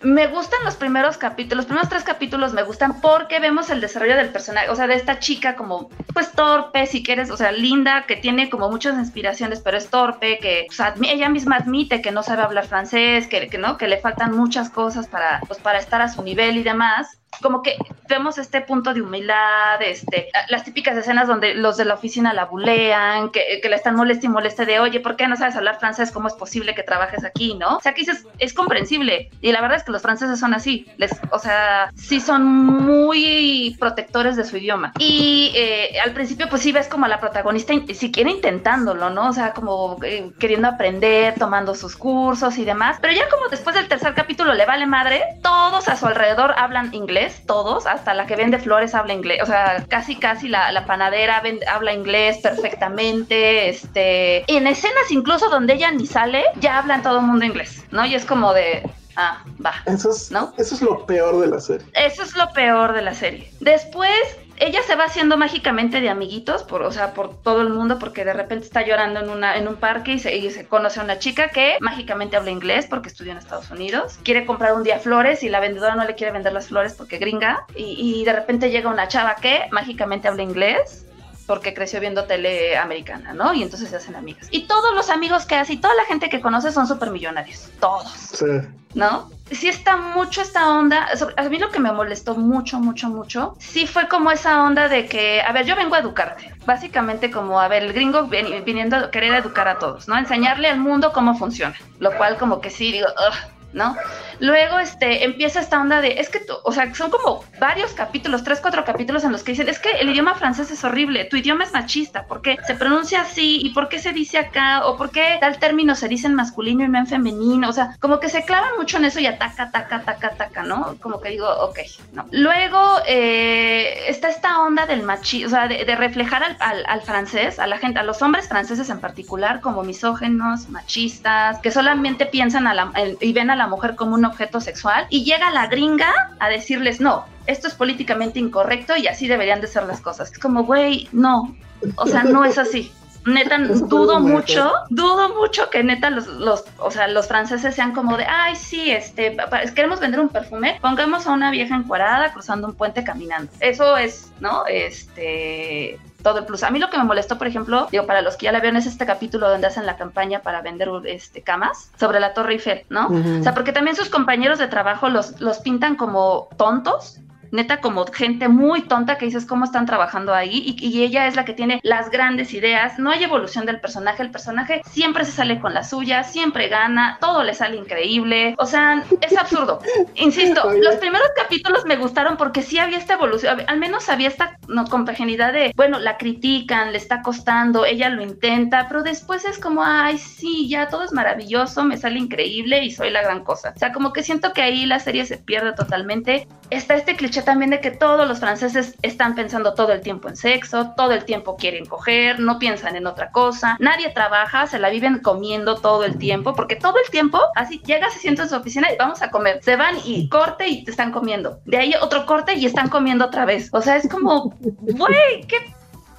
me gustan los primeros capítulos, los primeros tres capítulos me gustan porque vemos el desarrollo del personaje, o sea, de esta chica como, pues torpe, si quieres, o sea, linda, que tiene como muchas inspiraciones, pero es torpe, que ella misma admite que no sabe hablar francés, que, que no, que le faltan muchas cosas para, pues, para estar a su nivel y demás. Como que vemos este punto de humildad, este, las típicas escenas donde los de la oficina la bulean, que, que le están molesta y molesta de, oye, ¿por qué no sabes hablar francés? ¿Cómo es posible que trabajes aquí, no? O sea, que dices, es comprensible. Y la verdad es que los franceses son así. Les, o sea, sí son muy protectores de su idioma. Y eh, al principio, pues sí ves como a la protagonista siquiera intentándolo, ¿no? O sea, como eh, queriendo aprender, tomando sus cursos y demás. Pero ya como después del tercer capítulo le vale madre, todos a su alrededor hablan inglés, todos, hasta la que vende flores habla inglés. O sea, casi, casi la, la panadera habla inglés perfectamente. Este, en escenas incluso donde ella ni sale, ya hablan todo el mundo inglés, ¿no? Y es como de, ah, va. Eso es, ¿no? Eso es lo peor de la serie. Eso es lo peor de la serie. Después, ella se va haciendo mágicamente de amiguitos, por, o sea, por todo el mundo, porque de repente está llorando en, una, en un parque y se, se conoce a una chica que mágicamente habla inglés porque estudió en Estados Unidos. Quiere comprar un día flores y la vendedora no le quiere vender las flores porque gringa. Y, y de repente llega una chava que mágicamente habla inglés porque creció viendo tele americana, ¿no? Y entonces se hacen amigas. Y todos los amigos que hace y toda la gente que conoce son súper millonarios. Todos. Sí. ¿No? Sí está mucho esta onda. A mí lo que me molestó mucho, mucho, mucho, sí fue como esa onda de que, a ver, yo vengo a educarte. Básicamente como, a ver, el gringo viniendo a querer educar a todos, ¿no? Enseñarle al mundo cómo funciona. Lo cual como que sí, digo, Ugh ¿no? Luego este, empieza esta onda de, es que, tú, o sea, son como varios capítulos, tres, cuatro capítulos en los que dicen, es que el idioma francés es horrible, tu idioma es machista, ¿por qué se pronuncia así? ¿Y por qué se dice acá? ¿O por qué tal término se dice en masculino y no en femenino? O sea, como que se clavan mucho en eso y ataca, ataca, ataca, ataca, ¿no? Como que digo, ok, ¿no? Luego eh, está esta onda del machismo, o sea, de, reflejar al, al, francés, a la gente, a los hombres franceses en particular, como misógenos, machistas, que solamente piensan a la, y ven a la mujer como un objeto sexual y llega la gringa a decirles, no, esto es políticamente incorrecto y así deberían de ser las cosas. Es como, güey, no, o sea, no es así. Neta, dudo mucho, dudo mucho que neta los, los, o sea, los franceses sean como de, ay, sí, este, queremos vender un perfume, pongamos a una vieja encuadrada cruzando un puente caminando. Eso es, ¿no? Este, todo el plus. A mí lo que me molestó, por ejemplo, digo, para los que ya la vieron, es este capítulo donde hacen la campaña para vender este, camas sobre la Torre Eiffel, ¿no? O sea, porque también sus compañeros de trabajo los, los pintan como tontos neta como gente muy tonta que dices cómo están trabajando ahí y, ella es la que tiene las grandes ideas, no hay evolución del personaje, el personaje siempre se sale con la suya, siempre gana, todo le sale increíble, o sea, es absurdo. Insisto, los primeros capítulos me gustaron porque sí había esta evolución, al menos había esta no, compaginidad de, bueno, la critican, le está costando, ella lo intenta, pero después es como, ay, sí, ya todo es maravilloso, me sale increíble y soy la gran cosa. O sea, como que siento que ahí la serie se pierde totalmente. Está este cliché también de que todos los franceses están pensando todo el tiempo en sexo, todo el tiempo quieren coger, no piensan en otra cosa, nadie trabaja, se la viven comiendo todo el tiempo, porque todo el tiempo así llega, se sienta en su oficina y vamos a comer, se van y corte y te están comiendo, de ahí otro corte y están comiendo otra vez, o sea, es como, güey, qué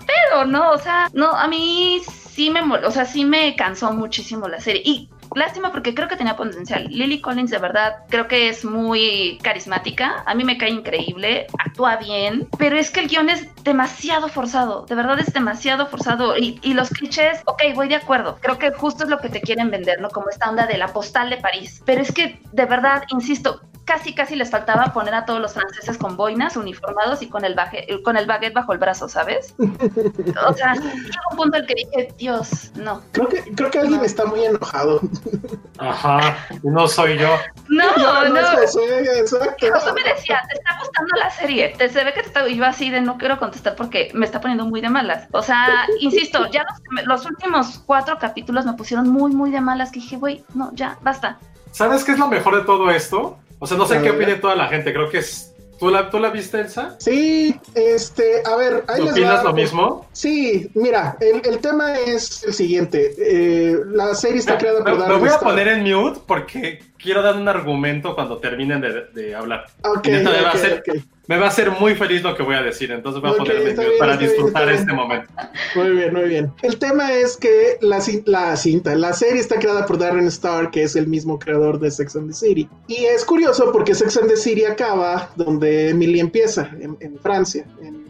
pedo, ¿no? O sea, no, a mí sí me, o sea, sí me cansó muchísimo la serie y Lástima porque creo que tenía potencial. Lily Collins de verdad creo que es muy carismática. A mí me cae increíble, actúa bien, pero es que el guion es demasiado forzado. De verdad es demasiado forzado. Y, y los clichés, ok, voy de acuerdo. Creo que justo es lo que te quieren vender, ¿no? Como esta onda de la postal de París. Pero es que de verdad, insisto, casi casi les faltaba poner a todos los franceses con boinas, uniformados y con el, con el baguette bajo el brazo, ¿sabes? O sea, llegó un punto en el que dije, Dios, no. Creo que, creo que alguien está muy enojado. Ajá, no soy yo. No, no. no. Exacto. José me decía, te está gustando la serie. Te, se ve que te está. Y yo así de no quiero contestar porque me está poniendo muy de malas. O sea, insisto, ya los, los últimos cuatro capítulos me pusieron muy, muy de malas que dije, güey, no, ya, basta. ¿Sabes qué es lo mejor de todo esto? O sea, no sé qué opine toda la gente, creo que es... ¿Tú la, ¿Tú la viste, Elsa? Sí, este, a ver, ahí ¿Opinas lo mismo? Sí, mira, el, el tema es el siguiente. Eh, la serie está creada por... Me, me voy a poner en mute porque quiero dar un argumento cuando terminen de, de hablar. Ok, okay, okay me va a hacer muy feliz lo que voy a decir, entonces voy a ponerme para disfrutar este momento. Muy bien, muy bien. El tema es que la, la, cinta, la serie está creada por Darren Star, que es el mismo creador de Sex and the City. Y es curioso porque Sex and the City acaba donde Emily empieza, en, Francia, en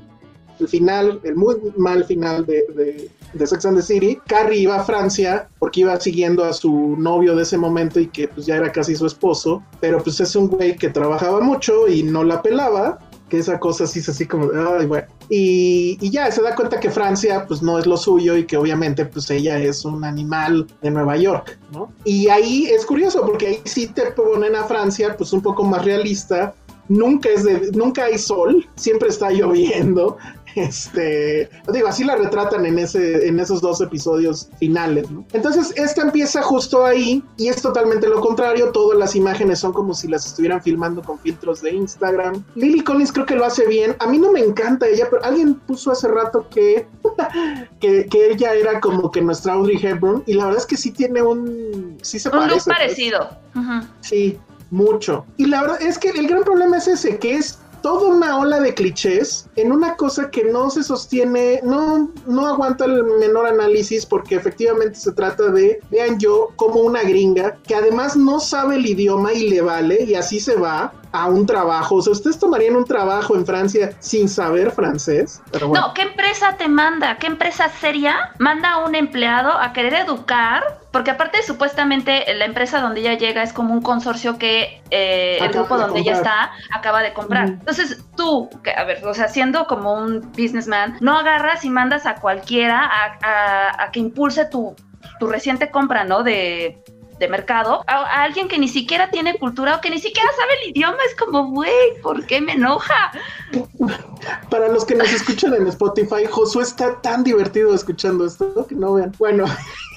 el final, el muy mal final de, de, de Sex and the City, Carrie iba a Francia porque iba siguiendo a su novio de ese momento y que pues ya era casi su esposo, pero pues es un güey que trabajaba mucho y no la pelaba que esa cosa sí es así como, ay, bueno. Y, y, ya se da cuenta que Francia pues no es lo suyo y que obviamente pues ella es un animal de Nueva York, ¿no? Y ahí es curioso porque ahí sí te ponen a Francia pues un poco más realista. Nunca es de, nunca hay sol, siempre está lloviendo, este, digo, así la retratan en, ese, en esos dos episodios finales. ¿no? Entonces, esta empieza justo ahí y es totalmente lo contrario. Todas las imágenes son como si las estuvieran filmando con filtros de Instagram. Lily Collins creo que lo hace bien. A mí no me encanta ella, pero alguien puso hace rato que, que, que, ella era como que nuestra Audrey Hepburn y la verdad es que sí tiene un... Sí se un parece, look parecido. Pues. Uh -huh. Sí, mucho. Y la verdad es que el gran problema es ese, que es toda una ola de clichés en una cosa que no se sostiene, no, no aguanta el menor análisis porque efectivamente se trata de, vean yo, como una gringa que además no sabe el idioma y le vale y así se va a un trabajo. O sea, ¿ustedes tomarían un trabajo en Francia sin saber francés? Pero. No, ¿qué empresa te manda? ¿Qué empresa seria manda a un empleado a querer educar? Porque aparte, supuestamente, la empresa donde ella llega es como un consorcio que eh, el grupo donde ella está acaba de comprar. Entonces, tú, que, a ver, o sea, siendo como un businessman, no agarras y mandas a cualquiera a, a, a que impulse tu, tu reciente compra, ¿no? De de mercado a, a, alguien que ni siquiera tiene cultura o que ni siquiera sabe el idioma. Es como, güey, ¿por qué me enoja? Para los que nos escuchan en Spotify, Josué está tan divertido escuchando esto que no vean. Bueno.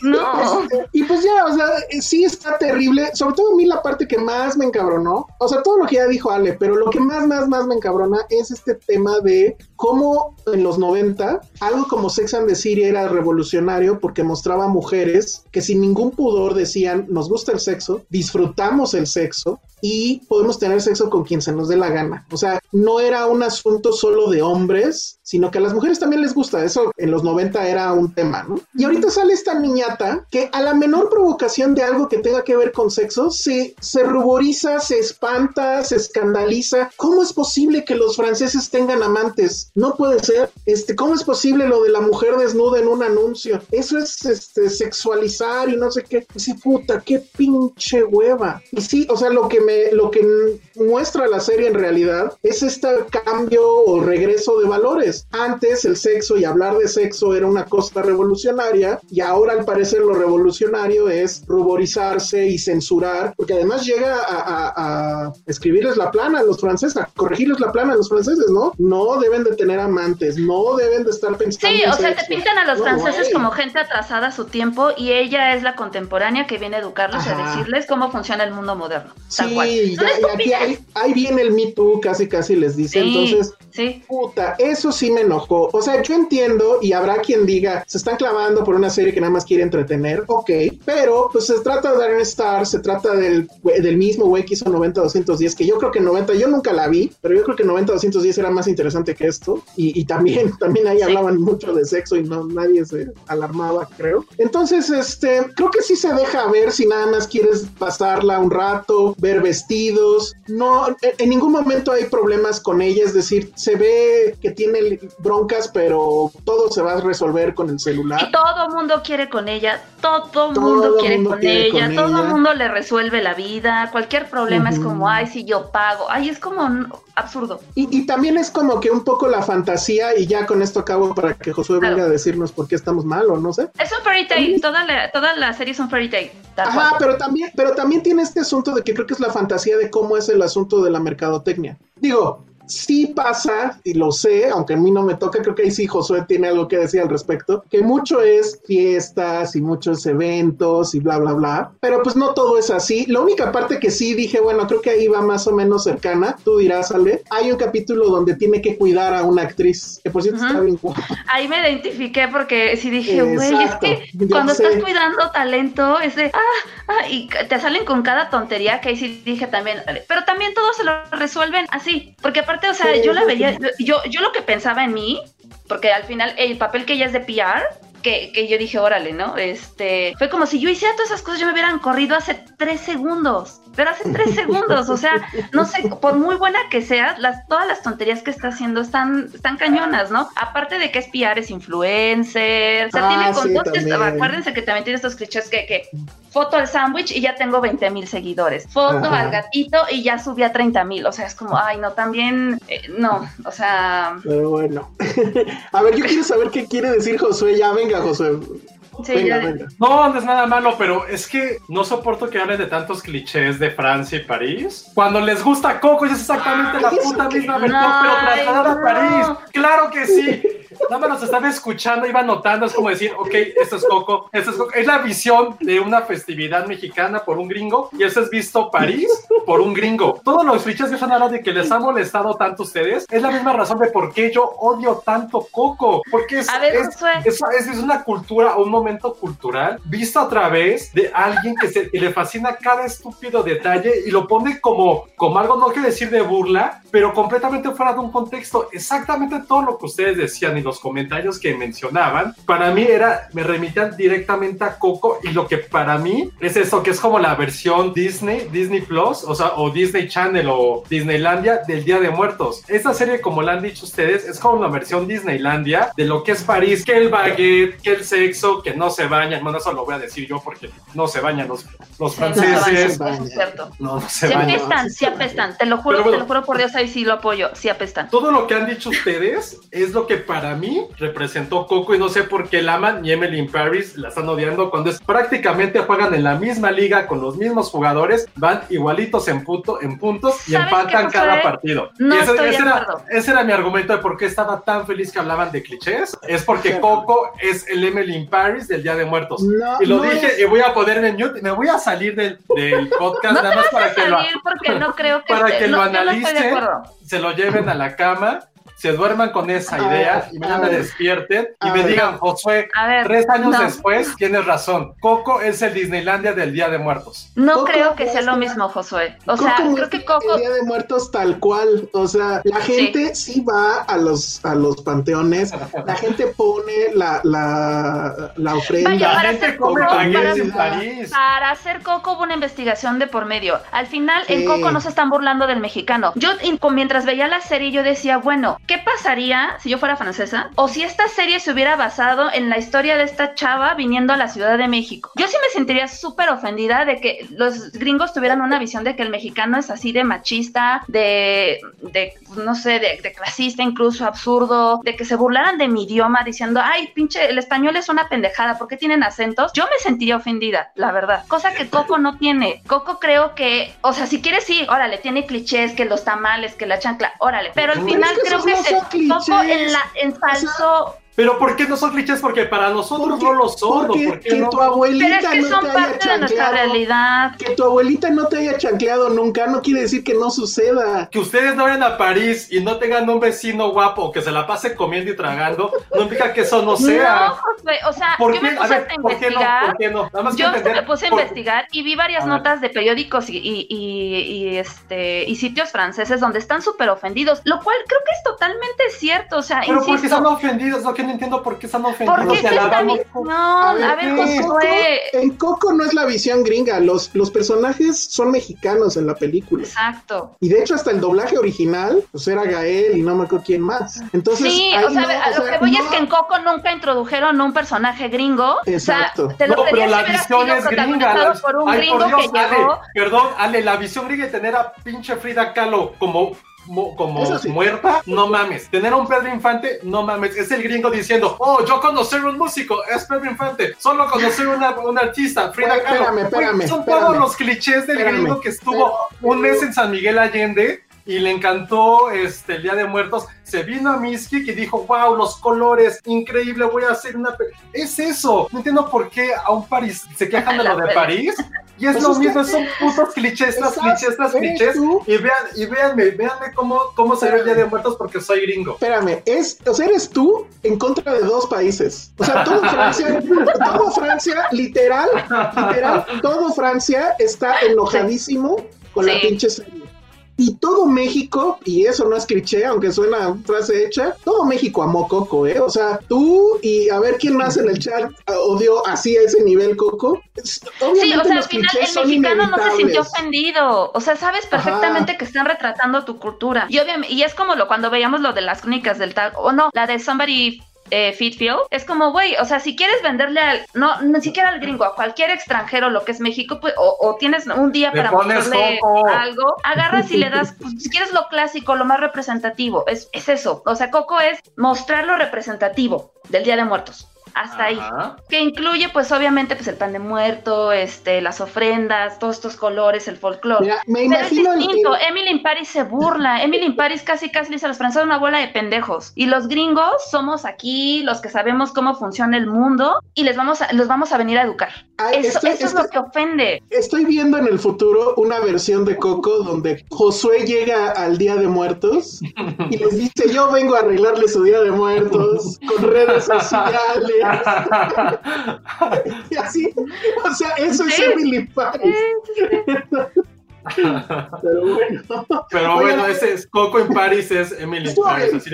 No. Y pues ya, o sea, sí está terrible. Sobre todo a mí la parte que más me encabronó, o sea, todo lo que ya dijo Ale, pero lo que más, más, más me encabrona es este tema de cómo en los 90 algo como Sex and the City era revolucionario porque mostraba mujeres que sin ningún pudor decían, nos gusta el sexo, disfrutamos el sexo y podemos tener sexo con quien se nos dé la gana. O sea, no era un asunto solo de hombres, sino que a las mujeres también les gusta. Eso en los 90 era un tema, ¿no? Y ahorita sale esta niñata que a la menor provocación de algo que tenga que ver con sexo, se, se ruboriza, se espanta, se escandaliza. ¿Cómo es posible que los franceses tengan amantes? No puede ser. Este, ¿Cómo es posible lo de la mujer desnuda en un anuncio? Eso es este, sexualizar y no sé qué. Dice, puta, qué pinche hueva. Y sí, o sea, lo que me, lo que muestra la serie en realidad es este cambio o regreso de valores. Antes el sexo y hablar de sexo era una cosa revolucionaria y ahora al parecer lo revolucionario es ruborizarse y censurar, porque además llega a, a, a escribirles la plana a los franceses, a corregirles la plana a los franceses, ¿no? No deben de tener amantes, no deben de estar pensando. Sí, o sea, te pintan a los no, franceses como gente atrasada a su tiempo y ella es la contemporánea que viene a educarlos y a decirles cómo funciona el mundo moderno. Sí, ya, y aquí ahí, ahí, viene el Me Too, casi casi les dice. Sí, Entonces, sí. puta, eso sí me enojó. O sea, yo entiendo y habrá quien diga, se están clavando por una serie que nada más quiere entretener, ok, pero pues se trata de Darren Star, se trata del, del mismo güey que hizo 90-210, que yo creo que 90, yo nunca la vi, pero yo creo que 90-210 era más interesante que esto. Y, y también, también ahí sí. hablaban mucho de sexo y no nadie se alarmaba, creo. Entonces, este, creo que sí se deja ver si nada más quieres pasarla un rato, ver vestidos. No, en, en ningún momento hay problemas con ella, es decir, se ve que tiene broncas, pero todo se va a resolver con el celular. Y todo mundo quiere con ella, todo, mundo quiere, mundo con, quiere ella, con, todo el mundo le resuelve la vida, cualquier problema uh -huh. es como, ay, si yo pago, ay, es como absurdo. Y, y, también es como que un poco la fantasía, y ya con esto acabo para que Josué claro. venga a decirnos por qué estamos mal o no sé. Es un fairy tale, toda la, toda la serie es un fairy tale. Ajá, pero también, pero también tiene este asunto de que creo que es la fantasía de cómo es el asunto de la mercadotecnia. Digo, sí pasa, y lo sé, aunque a mí no me toca, creo que ahí sí Josué tiene algo que decir al respecto, que mucho es fiestas y muchos eventos y bla, bla, bla, pero pues no todo es así. La única parte que sí dije, bueno, creo que ahí va más o menos cercana, tú dirás, Ale, hay un capítulo donde tiene que cuidar a una actriz, que por cierto uh -huh. está bien guapa. Ahí me identifiqué porque sí dije, güey, es que cuando sé. estás cuidando talento, es de, ah, ah, y te salen con cada tontería que ahí sí dije también, pero también todos se lo resuelven así, porque aparte o sea, sí, yo la veía, yo, yo lo que pensaba en mí, porque al final el papel que ella es de PR, que, que, yo dije, órale, ¿no? Este, fue como si yo hiciera todas esas cosas, yo me hubieran corrido hace tres segundos. Pero hace tres segundos, o sea, no sé, por muy buena que seas, las, todas las tonterías que está haciendo están, están cañonas, ¿no? Aparte de que es PR, es influencer, o sea, Ah, tiene sí, con también. acuérdense que también tiene estos clichés que, que foto al sándwich y ya tengo 20 mil seguidores, foto Ajá. al gatito y ya subí a 30 mil, o sea, es como, ay, no, también, eh, no, o sea, Pero bueno. A ver, yo quiero saber qué quiere decir Josué. Ya, venga, Josué. Sí, venga, ya- venga. No, no es nada malo, pero es que no soporto que hablen de tantos clichés de Francia y París. Cuando les gusta Coco, es exactamente Ay, la puta misma versión, pero traslada a. París. ¡Claro que sí! Nada más nos estaba escuchando, iba notando, es como decir, ok, esto es Coco, esto es Coco. Es la visión de una festividad mexicana por un gringo y eso es visto París por un gringo. Todos los clichés que son ahora de que les ha molestado tanto a ustedes es la misma razón de por qué yo odio tanto Coco. Porque es, ver, es- eso es, es una cultura, un momento cultural visto a través de alguien que, se, que le fascina cada estúpido detalle y lo pone como, como algo, no quiero decir de burla, pero completamente fuera de un contexto. Exactamente todo lo que ustedes decían y los comentarios que mencionaban, para mí era, me remitían directamente a Coco y lo que para mí es eso, que es como la versión Disney, Disney Plus, o sea, o Disney Channel o Disneylandia del Día de Muertos. Esta serie, como la han dicho ustedes, es como la versión Disneylandia de lo que es París, que el baguette, que el sexo, que no se bañan. Bueno, eso lo voy a decir yo porque no se bañan los, los Sí, no se franceses. bañan, eso es cierto. No, no se Sí bañan. apestan, sí apestan, te lo juro, bueno. te lo juro por Dios, ahí sí lo apoyo, sí apestan. Todo lo que han dicho ustedes es lo que para mí representó Coco y no sé por qué la aman y Emily in Paris la están odiando cuando es prácticamente juegan en la misma liga con los mismos jugadores, van igualitos en, punto, en puntos y ¿Sabes empatan cada Josué? partido. No y ese, estoy ese era, ese era mi argumento de por qué estaba tan feliz que hablaban de clichés. Es porque. Coco es el Emily in Paris del Día de Muertos. No, y lo no dije es- y voy a poner en mute, me voy a salir del, del podcast No nada más para que lo salir porque no creo que, para esté- que lo analicen, se lo lleven a la cama, se duerman con esa idea y mañana despierten y me digan, Josué, ver, tres años no. después, tienes razón. Coco es el Disneylandia del Día de Muertos. No Coco creo que sea lo mismo, Josué. O sea, creo que Coco. El Día de Muertos tal cual. O sea, la gente sí, va a los, a los panteones. La gente pone la, la, la ofrenda. Vaya, La para gente hacer Coco, para- en París. Para hacer Coco hubo una investigación de por medio. Al final, Sí. en Coco no se están burlando del mexicano. Yo, mientras veía la serie, yo decía, bueno, ¿qué pasaría si yo fuera francesa? O si esta serie se hubiera basado en la historia de esta chava viniendo a la Ciudad de México. Yo sí me sentiría súper ofendida de que los gringos tuvieran una visión de que el mexicano es así de machista, de, de no sé, de, de clasista, incluso absurdo, de que se burlaran de mi idioma diciendo, ay, pinche, el español es una pendejada, ¿por qué tienen acentos? Yo me sentiría ofendida, la verdad. Cosa que Coco no tiene. Coco creo que, o sea, si quieres sí, órale, tiene clichés, que los tamales, que la chancla, órale. Pero al final creo que clichés. Coco en la ensalzó. Pero ¿por qué no son clichés? Porque para nosotros Porque- no lo son. ¿o porque ¿Por qué que no? tu abuelita Pero es que no son te haya de nuestra chancleado- realidad. Que tu abuelita no te haya chancleado nunca no quiere decir que no suceda. Que ustedes no vayan a París y no tengan un vecino guapo que se la pase comiendo y tragando, no implica que eso no sea. No, Josué, o sea, ¿Por yo qué? me A puse ver, a ¿por qué no? ¿Por qué no? Nada más Yo me puse a por- investigar y vi varias notas de periódicos y, y- y- y, este y sitios franceses donde están súper ofendidos, lo cual creo que es totalmente cierto. O sea, Pero porque insisto, están ofendidos, lo que no entiendo por qué están ofendidos. ¿por qué es? A ver, ¿qué? Josué. En Coco no es la visión gringa, los, los personajes son mexicanos en la película. Exacto. Y de hecho hasta el doblaje original, pues era Gael y no me acuerdo quién más. Entonces, Sí, ahí o sea, no, a o lo sea, que voy es no- que en Coco nunca introdujeron un personaje gringo. Exacto. O sea, te lo No, pedía pero la visión es gringa. la- por un Ay, gringo por Dios, que Ale, llegó. perdón, Ale, la visión gringa de tener a pinche Frida Kahlo como mo- como sí. muerta, no mames. Tener a un Pedro Infante, no mames. Es el gringo diciendo, oh, yo conocer un músico, es Pedro Infante. Solo conocer una, un artista, Frida Kahlo. espérame, espérame, Son espérame. todos los clichés del gringo que estuvo un mes en San Miguel Allende y le encantó este, el Día de Muertos. Se vino a Miskik y dijo, wow, los colores, increíble, voy a hacer una... pe-". Es eso. No entiendo por qué a un París se quejan de lo de París. Y es Pues lo es que- mismo, son putos clichés tras clichés tras clichés. tú. Y vean, y véanme, véanme cómo, cómo se ve el Día de Muertos porque soy gringo. Espérame, es, o sea, eres tú en contra de dos países. O sea, todo Francia, todo Francia, literal, literal, todo Francia está enojadísimo con la Sí. pinche serie. Y todo México, y eso no es cliché, aunque suena frase hecha, todo México amó Coco, ¿eh? O sea, tú y a ver quién más en el chat odió así a ese nivel Coco. Sí, o sea, al final el mexicano no se sintió ofendido. O sea, sabes perfectamente que están retratando tu cultura. Y obviamente, y es como lo cuando veíamos lo de las crónicas del tag, o no, la de Somebody eh, es como, güey, o sea, si quieres venderle al, no, ni siquiera al gringo, a cualquier extranjero lo que es México, pues, o, tienes un día para mostrarle algo, agarras y le das, pues, si quieres lo clásico, lo más representativo, es, es eso. O sea, Coco es mostrar lo representativo del Día de Muertos hasta ahí. Que incluye, pues, obviamente, pues el pan de muerto, este, las ofrendas, todos estos colores, el folclore. me Pero es distinto. Emily in Paris se burla. Emily in Paris casi casi le dice a los franceses una bola de pendejos. Y los gringos somos aquí los que sabemos cómo funciona el mundo y les vamos a, los vamos a venir a educar. eso, eso es lo que ofende. Estoy viendo en el futuro una versión de Coco donde Josué llega al Día de Muertos y les dice, yo vengo a arreglarle su Día de Muertos con redes sociales y así, o sea, eso es Emily Paris. Pero bueno. Pero bueno, ese es Coco en Paris es Emily Paris, así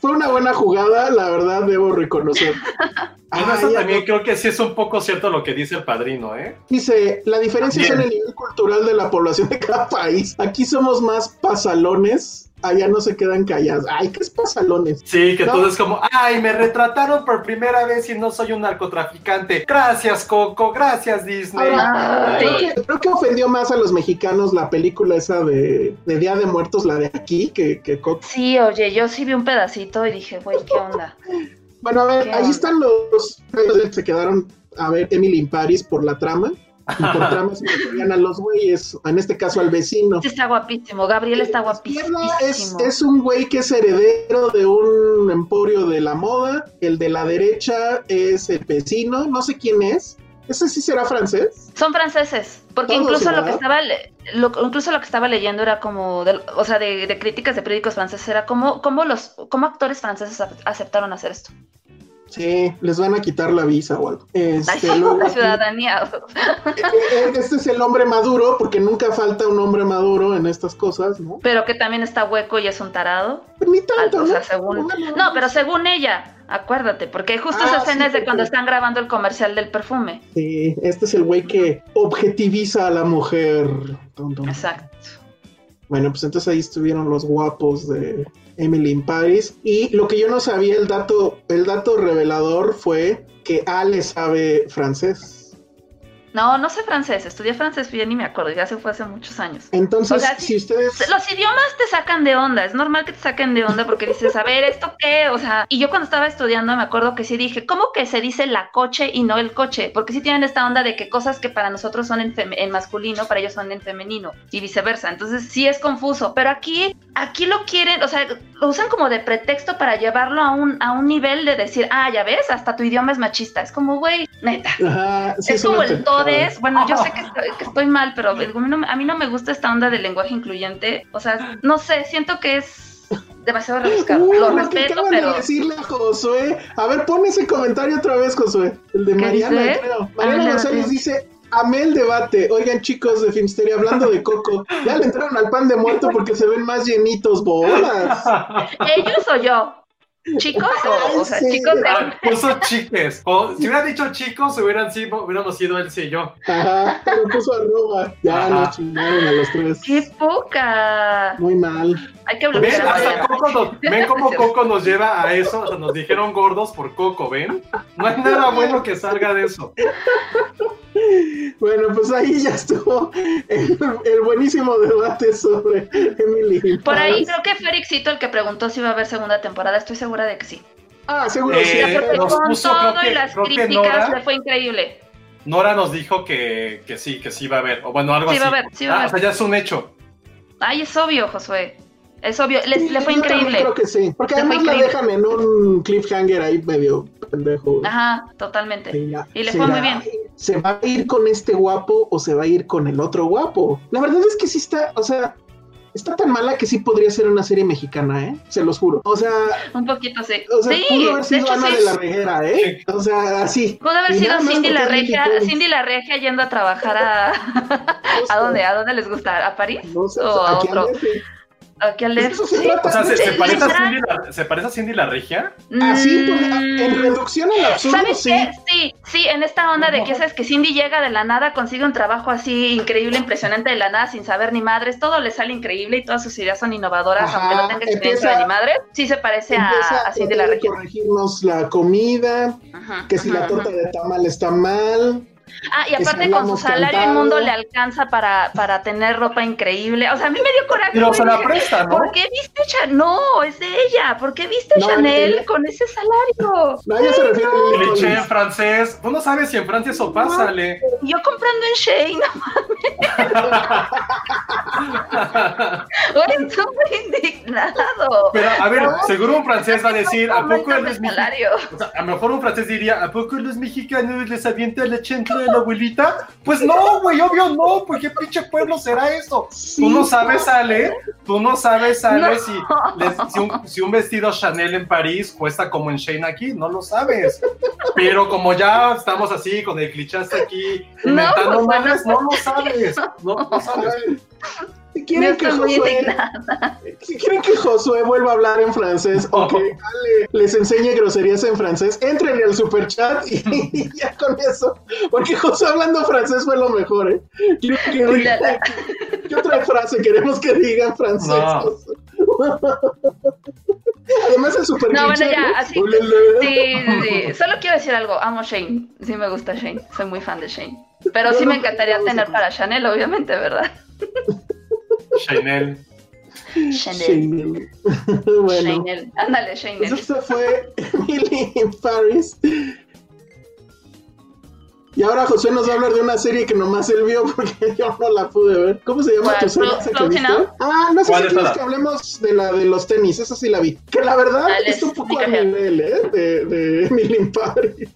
Fue una buena jugada, la verdad, debo reconocer. Bueno, eso también creo que sí es un poco cierto lo que dice el padrino, ¿eh? Dice, la diferencia es en el nivel cultural de la población de cada país. Aquí somos más pasalones allá no se quedan callados. Ay, qué pasalones. Sí, que todo es como, ay, me retrataron por primera vez y no soy un narcotraficante. Gracias, Coco, gracias, Disney. creo, que, ofendió más a los mexicanos la película esa de, Día de Muertos, la de aquí, que, que Coco. Sí, oye, yo sí vi un pedacito y dije, güey, ¿qué onda? bueno, a ver, ahí están los se quedaron a ver Emily in Paris por la trama. Tramas se a los güeyes, en este caso al vecino. Está guapísimo, Gabriel está guapísimo. Es, es un güey que es heredero de un emporio de la moda, el de la derecha es el vecino, no sé quién es. ¿Ese sí será francés? Son franceses, porque incluso lo que estaba incluso lo que estaba leyendo era como, o sea, de, críticas de periódicos franceses, era como, como los, como actores franceses aceptaron hacer esto. Sí, les van a quitar la visa o algo. Este, la ciudadanía. Eh, eh, este es el hombre maduro, porque nunca falta un hombre maduro en estas cosas, ¿no? Pero que también está hueco y es un tarado. Ni tanto, ¿no? según... no, pero según ella, acuérdate, porque justo esa ah, escena es de cuando están grabando el comercial del perfume. Sí, este es el güey que objetiviza a la mujer. Exacto. Bueno, pues entonces ahí estuvieron los guapos de Emily in Paris. Y lo que yo no sabía, el dato, el dato revelador fue que Ale sabe francés. No, no sé francés, estudié francés bien y me acuerdo, ya se fue hace muchos años. Entonces, si, ustedes... Los idiomas te sacan de onda, es normal que te saquen de onda porque dices, a ver, ¿esto qué? O sea, y yo cuando estaba estudiando me acuerdo que sí dije, ¿cómo que se dice la coche y no el coche? Porque sí tienen esta onda de que cosas que para nosotros son en, en masculino, para ellos son en femenino y viceversa. Entonces sí es confuso, pero aquí, aquí lo quieren, o sea, lo usan como de pretexto para llevarlo a un, a un nivel de decir, ah, ya ves, hasta tu idioma es machista. Es como, güey, neta. es como el todo bueno, yo sé que estoy, mal, pero a mí no me gusta esta onda del lenguaje incluyente. O sea, no sé, siento que es demasiado rebuscado. Lo respeto, pero. De decirle a Josué. A ver, pon ese comentario otra vez, Josué. El de Mariana, creo. Mariana González dice: Amé el debate. Oigan, chicos de Filmsteria, hablando de Coco, ya le entraron al pan de muerto porque se ven más llenitos, bolas. ¿Ellos o yo? ¿Chicos o, o sea, chicos de... Ah, puso chiques. O si hubiera dicho chicos, hubieran sido, hubiéramos sido él y yo. Ajá, pero puso arroba. Ya nos chingaron a los tres. ¡Qué poca! Muy mal. Hay que bloquear ¿Ven, hasta Coco nos, ¿Ven cómo Coco nos lleva a eso? O sea, nos dijeron gordos por Coco, ¿ven? No hay nada bueno que salga de eso. Bueno, pues ahí ya estuvo el, buenísimo debate sobre Emily. Por ahí creo que fue Ericito el que preguntó si iba a haber segunda temporada. Estoy segura de que sí. Ah, seguro sí. Eh, porque con todo y las críticas le fue increíble. Nora nos dijo que, que, sí, que sí va a haber. O bueno, algo sí así. Va a haber, sí va a ah, haber. O sea, ya es un hecho. Ay, es obvio, Josué. Es obvio, le, fue increíble. Creo que sí, porque además la dejan en un cliffhanger ahí medio pendejo. Ajá, totalmente. y le fue muy bien. ¿Se va a ir con este guapo o se va a ir con el otro guapo? La verdad es que sí está, o sea, está tan mala que sí podría ser una serie mexicana, ¿eh? Se los juro. O sea, Un poquito, sí. o sea sí, pudo haber de sido hecho Ana sí. de la Reguera, ¿eh? O sea, así. Pudo haber Y sido Cindy la Regia. Cindy la Regia yendo a trabajar a... ¿A dónde? ¿A dónde les gusta? ¿A París? No sé, ¿O a otro? Aquí DF. eso se Sí. trata. O sea, ¿se, se Sí, parece, a. Cindy la, ¿se parece a Cindy la Regia? Así, pues, Mm, en reducción al absurdo, ¿Sabes sí. qué? Sí, sí, en esta onda de que sabes que Cindy llega de la nada, consigue un trabajo así increíble, impresionante de la nada, sin saber ni madres, todo le sale increíble y todas sus ideas son innovadoras, Ajá, aunque no tenga experiencia empieza- de ni madres, sí se parece a, a Cindy la Regia. corregirnos la comida, Ajá, que si la torta de tamal está mal. Ah, y aparte con su salario cantado. inmundo le alcanza para, para tener ropa increíble. O sea, a mí me dio coraje. Pero se la dije, presta, ¿no? ¿Por qué viste Chanel? No, es de ella. ¿Por qué viste No, Chanel con ese salario? No, ella se refiere a en francés. Tú no sabes si en Francia eso pasa, Ale. Yo comprando en Shane, Güey, estoy muy indignado. Pero, a ver, No, seguro un francés va a decir, ¿a poco el mexicano? salario. O sea, a lo mejor un francés diría, ¿a poco los mexicanos les avienta el de la abuelita? Pues no, güey, obvio no, pues qué pinche pueblo será eso. Sí, Tú no sabes, Ale, tú no sabes, Ale, No. si, les- si, un, si un vestido Chanel en París cuesta como en Shane aquí, no lo sabes. Pero como ya estamos así, con el cliché aquí, No, inventando madres, bueno. no lo sabes, no lo sabes. Si quieren, que Josué, indignada. si quieren que Josué vuelva a hablar en francés o que Ale les enseñe groserías en francés, entren al superchat y ya con eso. Porque Josué hablando francés fue lo mejor, ¿eh? Quiero que diga- ¿Qué otra frase queremos que diga en francés? No. Josué? Además, el super No, bueno, ya, así-. Sí, sí, sí. Solo quiero decir algo. Amo Shane. Sí me gusta Shane. Soy muy fan de Shane. Pero sí no me encantaría tener para Chanel, obviamente, ¿verdad? Chanel. Chanel. Chanel. bueno, Chanel. Ándale, pues Chanel. esto fue Emily in Paris. Y ahora José nos va a hablar de una serie que nomás él vio porque yo no la pude ver. ¿Cómo se llama tu serie? Ah, no sé ¿Cuál si es quieres que hablemos de la de los tenis. Esa sí la vi. Que la verdad Dale, está un poco al nivel, ¿eh? De, de Emily in Paris.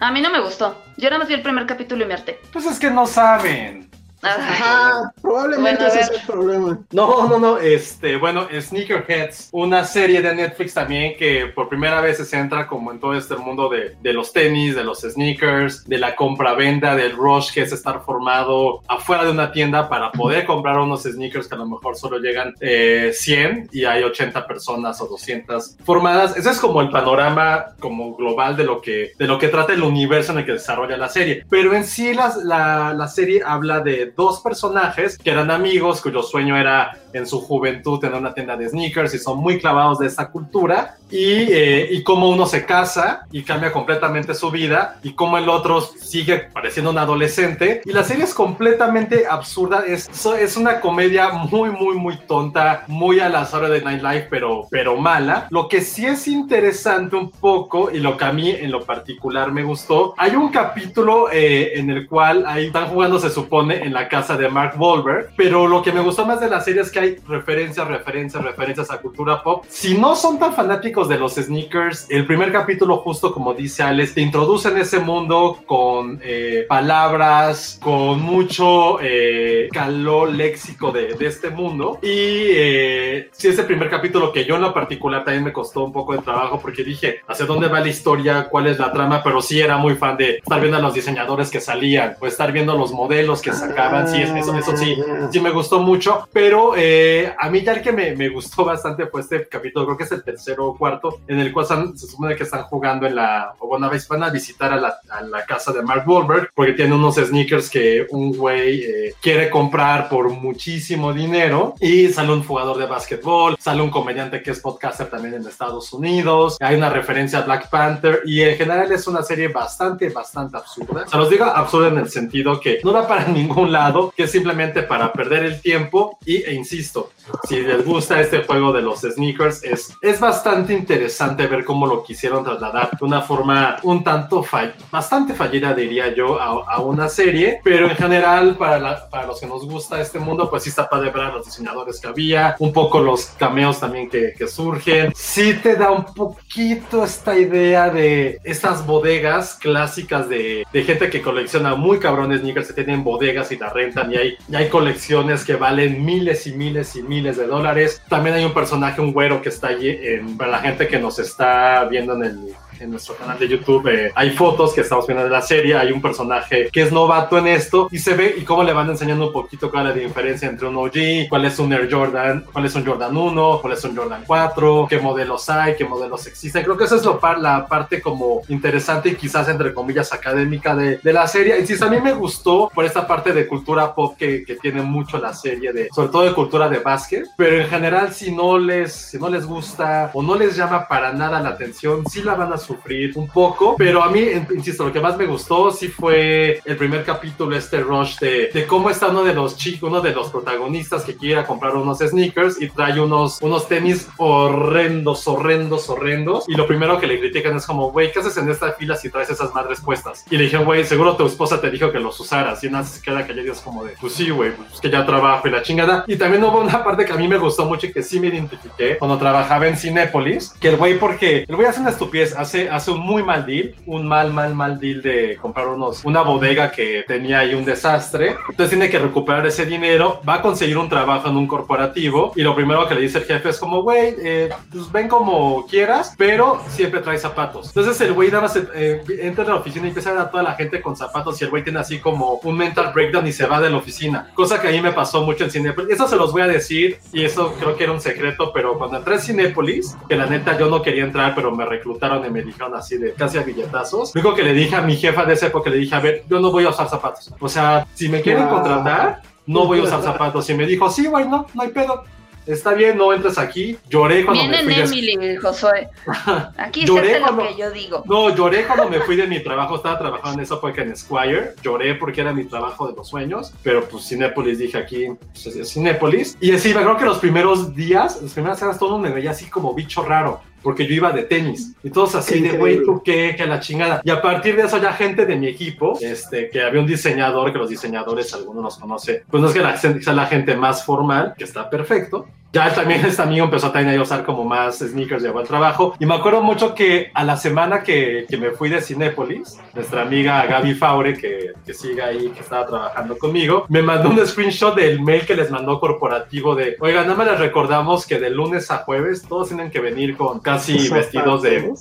A mí no me gustó. Yo nada más vi el primer capítulo y me harté. Pues es que no saben. Ajá, probablemente Bueno, ese es el problema. No, no, no, este, bueno, Sneakerheads, una serie de Netflix también que por primera vez se centra como en todo este mundo de, de los tenis, de los sneakers, de la compra-venda, del rush que es estar formado afuera de una tienda para poder comprar unos sneakers que a lo mejor solo llegan eh, 100 y hay 80 personas o 200 formadas. Ese es como el panorama como global de lo que, de lo que trata el universo en el que desarrolla la serie. Pero en sí la, la, la serie habla de dos personajes que eran amigos cuyo sueño era en su juventud tener una tienda de sneakers y son muy clavados de esta cultura. Y, eh, y cómo uno se casa y cambia completamente su vida y cómo el otro sigue pareciendo un adolescente. Y la serie es completamente absurda. Es, es una comedia muy muy muy tonta muy a la Saturday Night Live pero, pero mala. Lo que sí es interesante un poco y lo que a mí en lo particular me gustó hay un capítulo eh, en el cual ahí están jugando se supone en la casa de Mark Wahlberg pero lo que me gustó más de la serie es que hay referencias referencias referencias a cultura pop. Si no son tan fanáticos de los sneakers el primer capítulo justo como dice Alex te introduce en ese mundo con eh, palabras con mucho eh, calor léxico de, de este mundo. Y eh, sí ese primer capítulo que yo en lo particular también me costó un poco de trabajo porque dije hacia dónde va la historia cuál es la trama pero sí era muy fan de estar viendo a los diseñadores que salían o estar viendo los modelos que sacaban sí eso, eso sí sí me gustó mucho, pero eh, a mí ya el que me, me gustó bastante fue este capítulo, creo que es el tercero o cuarto, en el cual están- se supone que están jugando en la, o bueno, van a visitar a la, a la casa de Mark Wahlberg, porque tiene unos sneakers que un güey eh, quiere comprar por muchísimo dinero, y sale un jugador de básquetbol, sale un comediante que es podcaster también en Estados Unidos, hay una referencia a Black Panther, y en general es una serie bastante, bastante absurda. Se los digo absurda en el sentido que no va para ningún que es simplemente para perder el tiempo y, e insisto, si les gusta este juego de los sneakers, es, es bastante interesante ver cómo lo quisieron trasladar de una forma un tanto fall- bastante fallida, diría yo, a, una serie, pero en general, para, para los que nos gusta este mundo, pues sí está padre ver a los diseñadores que había, un poco los cameos también que, que surgen. Sí te da un poquito esta idea de estas bodegas clásicas de, de gente que colecciona muy cabrones sneakers, que tienen bodegas y la rentan y hay, y hay colecciones que valen miles y miles y miles de dólares. También hay un personaje, un güero que está allí, en, para la gente que nos está viendo en el en nuestro canal de YouTube eh, hay fotos que estamos viendo de la serie, hay un personaje que es novato en esto y se ve y cómo le van enseñando un poquito cuál es la diferencia entre un OG, cuál es un Air Jordan, cuál es un Jordan 1, cuál es un Jordan 4, qué modelos hay, qué modelos existen. Creo que esa es lo par, la parte como interesante y quizás entre comillas académica de, de la serie. Y sí, a mí me gustó por esta parte de cultura pop que, que, tiene mucho la serie, de, sobre todo de cultura de básquet, pero en general si no les, si no les gusta o no les llama para nada la atención, sí la van a sufrir un poco, pero a mí, insisto, lo que más me gustó sí fue el primer capítulo, este rush de, de cómo está uno de los chicos, uno de los protagonistas que quiere comprar unos sneakers y trae unos, unos tenis horrendos, horrendos, horrendos. Y lo primero que le critican es como, güey, ¿qué haces en esta fila si traes esas madres puestas? Y le dijeron, güey, seguro tu esposa te dijo que los usaras. Y una se queda callada es como de, pues sí, güey, pues que ya trabajo y la chingada. Y también hubo una parte que a mí me gustó mucho y que sí me identifiqué cuando trabajaba en Cinépolis, que el güey, porque el güey hace una estupidez, hace, hace un muy mal deal, un mal, mal, mal deal de comprar unos, una bodega que tenía ahí un desastre. Entonces tiene que recuperar ese dinero, va a conseguir un trabajo en un corporativo y lo primero que le dice el jefe es como, güey, eh, pues ven como quieras, pero siempre trae zapatos. Entonces el güey nada más eh, entra a la oficina y empieza a ver a toda la gente con zapatos y el güey tiene así como un mental breakdown y se va de la oficina. Cosa que a mí me pasó mucho en Cinepolis. Eso se los voy a decir y eso creo que era un secreto, pero cuando entré en Cinepolis, que la neta yo no quería entrar, pero me reclutaron y me dijeron así de casi a billetazos. Lo único que le dije a mi jefa de esa época, le dije, a ver, yo no voy a usar zapatos. O sea, si me quieren contratar, no voy a usar zapatos. Y me dijo, sí, güey, no, no hay pedo. Está bien, no entres aquí. Lloré cuando Viene me fui. Emily, de... Josué. Aquí lloré es cuando... lo que yo digo. No, lloré cuando me fui de mi trabajo. Estaba trabajando en esa época en Squire. Lloré porque era mi trabajo de los sueños. Pero pues Cinépolis, dije aquí, pues, es Cinépolis. Y así, me acuerdo que los primeros días, las primeras semanas, todo me veía así como bicho raro porque yo iba de tenis. Y todos así de, güey, ¿tú qué? Que la chingada. Y a partir de eso ya gente de mi equipo, este, que había un diseñador, que los diseñadores, algunos los conoce, pues no es que la, sea la gente más formal, que está perfecto. Ya también este amigo empezó también a usar como más sneakers, llegó al trabajo. Y me acuerdo mucho que a la semana que, que me fui de Cinépolis, nuestra amiga Gaby Faure, que, que sigue ahí, que estaba trabajando conmigo, me mandó un screenshot del mail que les mandó corporativo de, oiga, nada más les recordamos que de lunes a jueves todos tienen que venir con casi vestidos de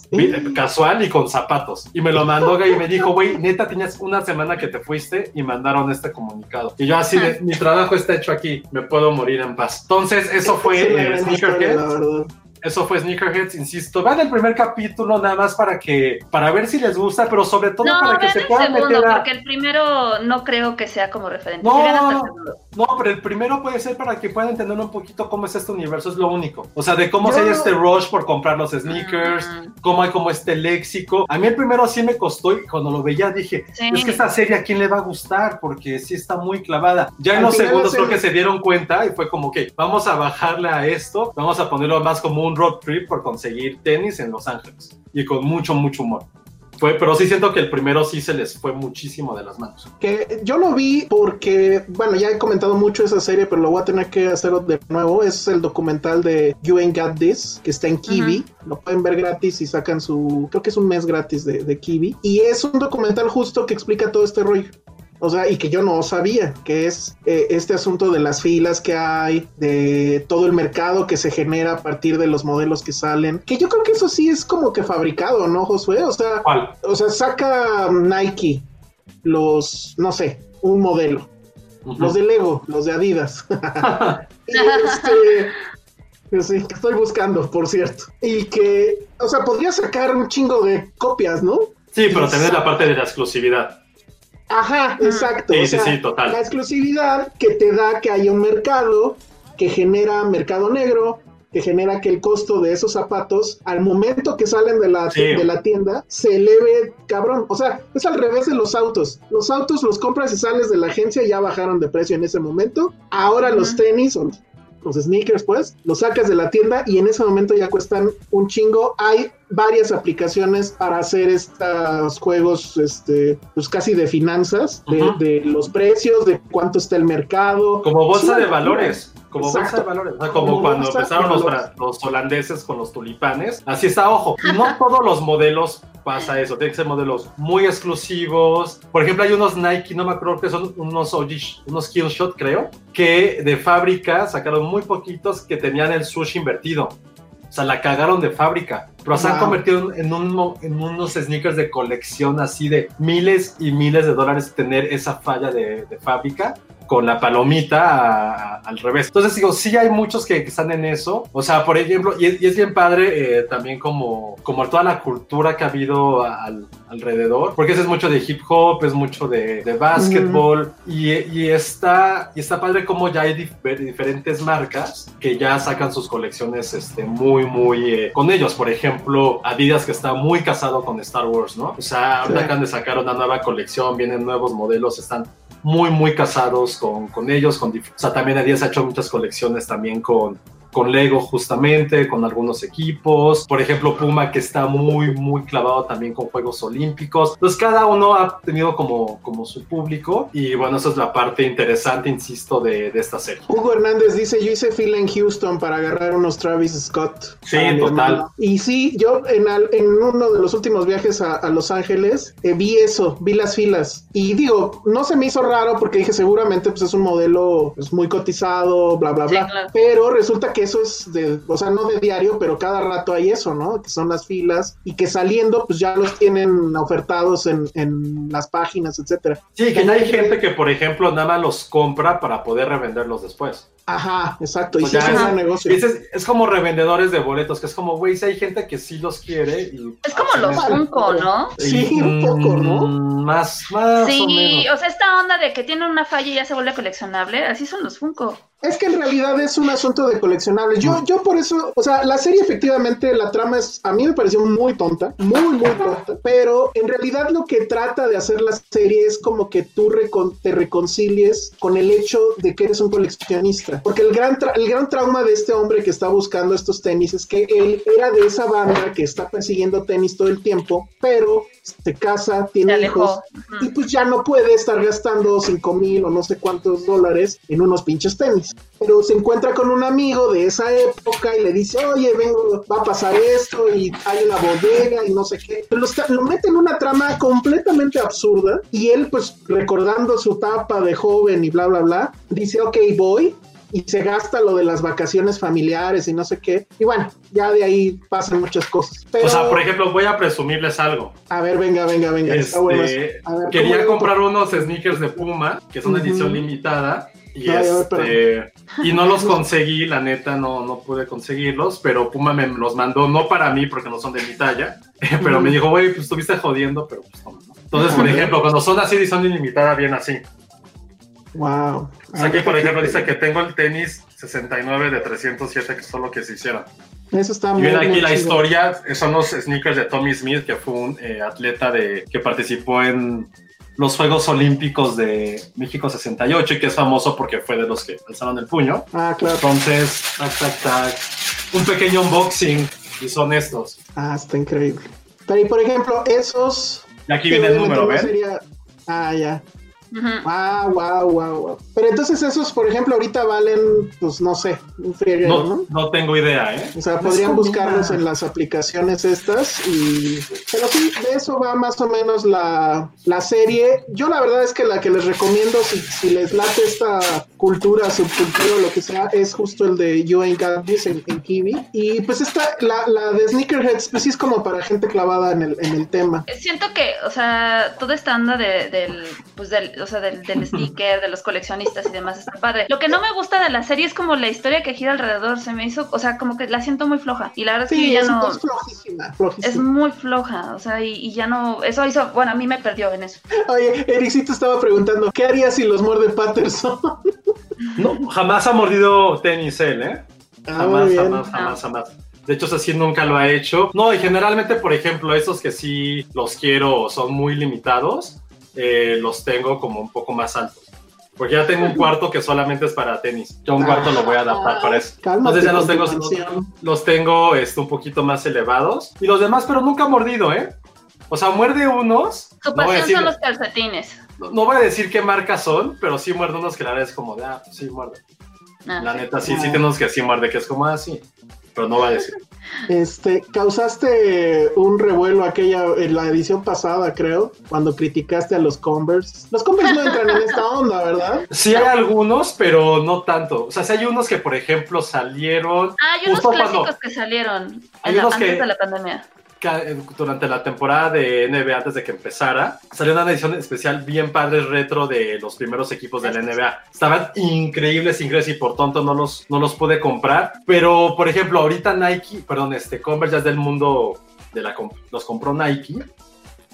casual y con zapatos. Y me lo mandó y me dijo, güey, neta, tenías una semana que te fuiste y mandaron este comunicado. Y yo así de, mi trabajo está hecho aquí, me puedo morir en paz. Entonces, eso fue eh, Sneakerhead. Eso fue Sneakerheads, insisto. Vean el primer capítulo nada más para que, para ver si les gusta, pero sobre todo no, para que se puedan segundo, meter a... porque el primero no creo que sea como referente. No, no, pero el primero puede ser para que puedan entender un poquito cómo es este universo, es lo único. O sea, de cómo Yo- se este rush por comprar los sneakers, Mm. cómo hay como este léxico. A mí el primero sí me costó y cuando lo veía dije, Sí. es que esta serie a quién le va a gustar porque sí está muy clavada. Ya en Al los segundos creo que se dieron cuenta y fue como que vamos a bajarle a esto, vamos a ponerlo más como un road trip por conseguir tenis en Los Ángeles y con mucho, mucho humor. Fue, pero sí siento que el primero sí se les fue muchísimo de las manos. Que yo lo vi porque, bueno, ya he comentado mucho esa serie, pero lo voy a tener que hacer de nuevo. Es el documental de You Ain't Got This, que está en Kiwi. Lo pueden ver gratis y sacan su, creo que es un mes gratis de, de Kiwi. Y es un documental justo que explica todo este rollo. O sea, y que yo no sabía, que es eh, este asunto de las filas que hay, de todo el mercado que se genera a partir de los modelos que salen. Que yo creo que eso sí es como que fabricado, ¿no, Josué? O sea, ¿Cuál? o sea, saca Nike los, no sé, un modelo. Los de Lego, los de Adidas. Y este, pues sí, que estoy buscando, por cierto. Y que, o sea, podría sacar un chingo de copias, ¿no? Sí, pero tenés la parte de la exclusividad. Ajá, exacto. Sí, o sí, sea, sí, total. La exclusividad que te da que haya un mercado que genera mercado negro, que genera que el costo de esos zapatos al momento que salen de la, Sí. de la tienda se eleve cabrón. O sea, es al revés de los autos. Los autos los compras y sales de la agencia y ya bajaron de precio en ese momento. Ahora los tenis o los sneakers, pues, los sacas de la tienda y en ese momento ya cuestan un chingo. Hay varias aplicaciones para hacer estos juegos, este, pues casi de finanzas, de, los precios, de cuánto está el mercado. Como bolsa de valores. Como bolsa de valores. O sea, como, Como cuando empezaron los, los holandeses con los tulipanes. Así está, ojo. Y no todos los modelos pasa eso. Tienen que ser modelos muy exclusivos. Por ejemplo, hay unos Nike, no me acuerdo que son unos OG, unos Killshot, creo, que de fábrica sacaron muy poquitos que tenían el sushi invertido. O sea, la cagaron de fábrica. Pero se han Wow. convertido en, un, en unos sneakers de colección así de miles y miles de dólares tener esa falla de, de fábrica con la palomita a- a- al revés. Entonces digo, sí hay muchos que, que están en eso. O sea, por ejemplo, y es, y es bien padre eh, también como, como toda la cultura que ha habido al- alrededor, porque ese es mucho de hip hop, es mucho de, de básquetbol y, y está, y está padre como ya hay dif- diferentes marcas que ya sacan sus colecciones este, muy, muy eh, con ellos. Por ejemplo, Adidas que está muy casado con Star Wars, ¿no? O sea, ahorita Sí. acaban de sacar una nueva colección, vienen nuevos modelos, están muy, muy casados con, con ellos. Con, o sea, también Adidas ha hecho muchas colecciones también con, con Lego justamente, con algunos equipos. Por ejemplo, Puma que está muy, muy clavado también con Juegos Olímpicos. Entonces cada uno ha tenido como, como su público y bueno, esa es la parte interesante, insisto, de, de esta serie. Hugo Hernández dice, yo hice fila en Houston para agarrar unos Travis Scott. Sí, total. Y sí, yo en, al- en uno de los últimos viajes a, a Los Ángeles eh, vi eso, vi las filas. Y digo, no se me hizo raro porque dije, seguramente pues es un modelo pues, muy cotizado, bla, bla, Sí, bla. claro. Pero resulta que eso es de, o sea, no de diario, pero cada rato hay eso, ¿no? Que son las filas y que saliendo pues ya los tienen ofertados en, en las páginas, etcétera. Sí, que ya hay gente que, por ejemplo, nada más los compra para poder revenderlos después. Ajá, exacto. Y Pues sí ya es negocio. Es, es como revendedores de boletos, que es como, güey, si hay gente que sí los quiere. Y Es como los. Funko, ¿no? Sí, un poco, ¿no? Mm, Más, más o Sí, menos. o sea, esta onda de que tiene una falla y ya se vuelve coleccionable, así son los Funko. Es que en realidad es un asunto de coleccionables. Yo, yo por eso, o sea, la serie efectivamente, la trama es, a mí me pareció muy tonta, muy, muy tonta, pero en realidad lo que trata de hacer la serie es como que tú recon- te reconcilies con el hecho de que eres un coleccionista. Porque el gran, el gran trauma de este hombre que está buscando estos tenis es que él era de esa banda que está persiguiendo tenis todo el tiempo, pero se casa, tiene hijos, y pues ya no puede estar gastando 5 mil o no sé cuántos dólares en unos pinches tenis. Pero se encuentra con un amigo de esa época y le dice, oye, vengo, va a pasar esto y hay una bodega y no sé qué. Pero lo, está- lo mete en una trama completamente absurda y él pues recordando su etapa de joven y bla, bla, bla, dice, ok, voy. Y se gasta lo de las vacaciones familiares y no sé qué. Y bueno, ya de ahí pasan muchas cosas. Pero, O sea, por ejemplo, voy a presumirles algo. a ver, venga, venga, venga. está bueno. Este, A ver, ¿cómo quería comprar unos sneakers de Puma, que es una Ujú. edición limitada. Y, Ay, este, y no los conseguí, la neta, no, no pude conseguirlos, pero Puma me los mandó, no para mí, porque no son de mi talla, pero me dijo, güey, pues estuviste jodiendo, pero pues toma, ¿no? Entonces, por ejemplo, cuando son así, edición ilimitada, bien así. Wow. O sea, aquí, por ejemplo, dice que tengo el tenis 69 de 307, que son lo que se hicieron. Eso está Y muy ven aquí muy la chido. historia, son los sneakers de Tommy Smith, que fue un eh, atleta de, que participó en los Juegos Olímpicos de México 68 y que es famoso porque fue de los que alzaron el puño. Ah, claro. Entonces, tac, tac, tac, un pequeño unboxing y son estos. Ah, está increíble. Pero, y por ejemplo, esos. Y aquí viene el número, ¿ven? sería- Ah, ya. Ah, wow, wow, wow. Pero entonces esos, por ejemplo, ahorita valen, pues no sé, un frieguero, ¿no? No, no tengo idea, ¿eh? O sea, podrían como buscarlos en las aplicaciones estas y... Pero sí, de eso va más o menos la, la serie. Yo la verdad es que la que les recomiendo, si, si les late esta cultura, subcultura o lo que sea, es justo el de You Ain't Got This en, en Kiwi. Y pues esta, la, la de Sneakerheads, pues sí es como para gente clavada en el, en el tema. Siento que, o sea, toda esta onda de- del, pues del, o sea, del, del sneaker, de los coleccionistas y demás está padre. Lo que no me gusta de la serie es como la historia que gira alrededor. Se me hizo, o sea, como que la siento muy floja. Y la verdad es que Sí, ya es, no. es flojísima, Es flojísima. muy floja, o sea, y, y ya no. Eso hizo. Bueno, a mí me perdió en eso. Oye, Ericito estaba preguntando, ¿qué haría si los muerde Patterson? No, jamás ha mordido tenis él, ¿eh? Ah, Jamás, jamás, jamás, jamás. De hecho, así nunca lo ha hecho. No, y generalmente, por ejemplo, esos que sí los quiero son muy limitados, eh, los tengo como un poco más altos. Porque ya tengo un cuarto que solamente es para tenis. Yo un cuarto lo voy a adaptar para eso. Entonces ya los tengo, los, tengo este, un poquito más elevados. Y los demás, pero nunca mordido, ¿eh? O sea, muerde unos. Su No pasión decir, son los calcetines. no- no voy a decir qué marcas son, pero sí muerde unos que la verdad es como de, ah, pues sí muerde. Ah, La sí. neta, sí, sí tenemos que sí muerde, que es como así. Pero no va a decir. Este, causaste un revuelo aquella en la edición pasada, creo, cuando criticaste a los Converse. Los Converse no entran en esta onda, ¿verdad? Sí hay algunos, pero no tanto. O sea, sí hay unos que, por ejemplo, salieron... Ah, hay unos clásicos cuando- que salieron Hay en la- unos antes que- de la pandemia. Durante la temporada de NBA antes de que empezara, salió una edición especial bien padre retro de los primeros equipos de la NBA. Estaban increíbles, increíbles y por tonto no los, no los pude comprar. Pero, por ejemplo, ahorita Nike, perdón, este Converse ya es del mundo de la los compró Nike.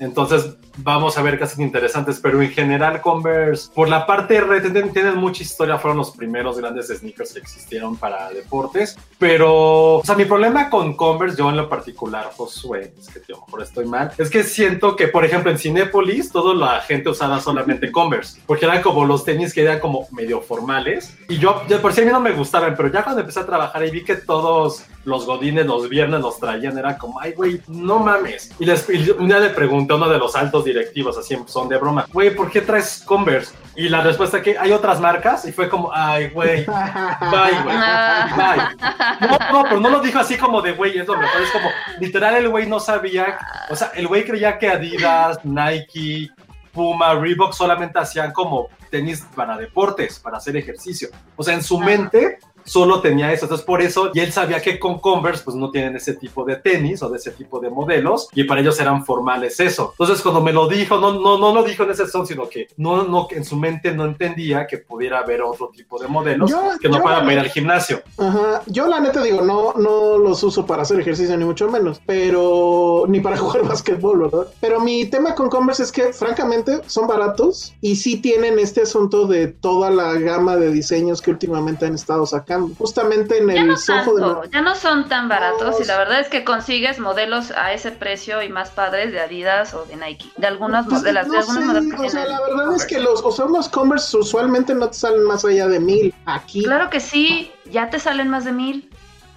Entonces vamos a ver cosas interesantes, pero en general Converse, por la parte red, tienen, mucha historia, fueron los primeros grandes sneakers que existieron para deportes, pero, o sea, mi problema con Converse, yo en lo particular, Josué, es que yo a lo mejor estoy mal, es que siento que, por ejemplo, en Cinépolis, toda la gente usaba solamente Converse, porque eran como los tenis que eran como medio formales, y yo, de por sí a mí no me gustaban, pero ya cuando empecé a trabajar y vi que todos los godines los viernes los traían, era como, ay, güey, no mames. Y, les, y un día le pregunté a uno de los altos directivos, así son de broma, güey, ¿por qué traes Converse? Y la respuesta que hay otras marcas, y fue como, ay, güey, bye, güey, Ah. bye. No, no, pero no lo dijo así como de, güey, es lo mejor, es como, literal, el güey no sabía, o sea, el güey creía que Adidas, Nike, Puma, Reebok solamente hacían como tenis para deportes, para hacer ejercicio. O sea, en su mente solo tenía eso. Entonces, por eso, y él sabía que con Converse, pues no tienen ese tipo de tenis o de ese tipo de modelos, y para ellos eran formales eso. Entonces, cuando me lo dijo, no, no, no lo dijo en ese son, sino que no, no, en su mente no entendía que pudiera haber otro tipo de modelos Yo- que no yo- para ir al gimnasio. Ajá, yo la neta digo, no, no los uso para hacer ejercicio ni mucho menos, pero ni para jugar básquetbol, ¿verdad? Pero mi tema con Converse es que francamente son baratos y sí tienen este asunto de toda la gama de diseños que últimamente han estado sacando. Justamente en el no de ya no son tan baratos No, y la verdad es que consigues modelos a ese precio y más padres de Adidas o de Nike, de algunos Pues, modelos, de no algunos sé, modelos que o sea, la verdad es que los, o sea, unos Converse usualmente no te salen más allá de mil. Aquí Claro que sí, ya te salen más de mil,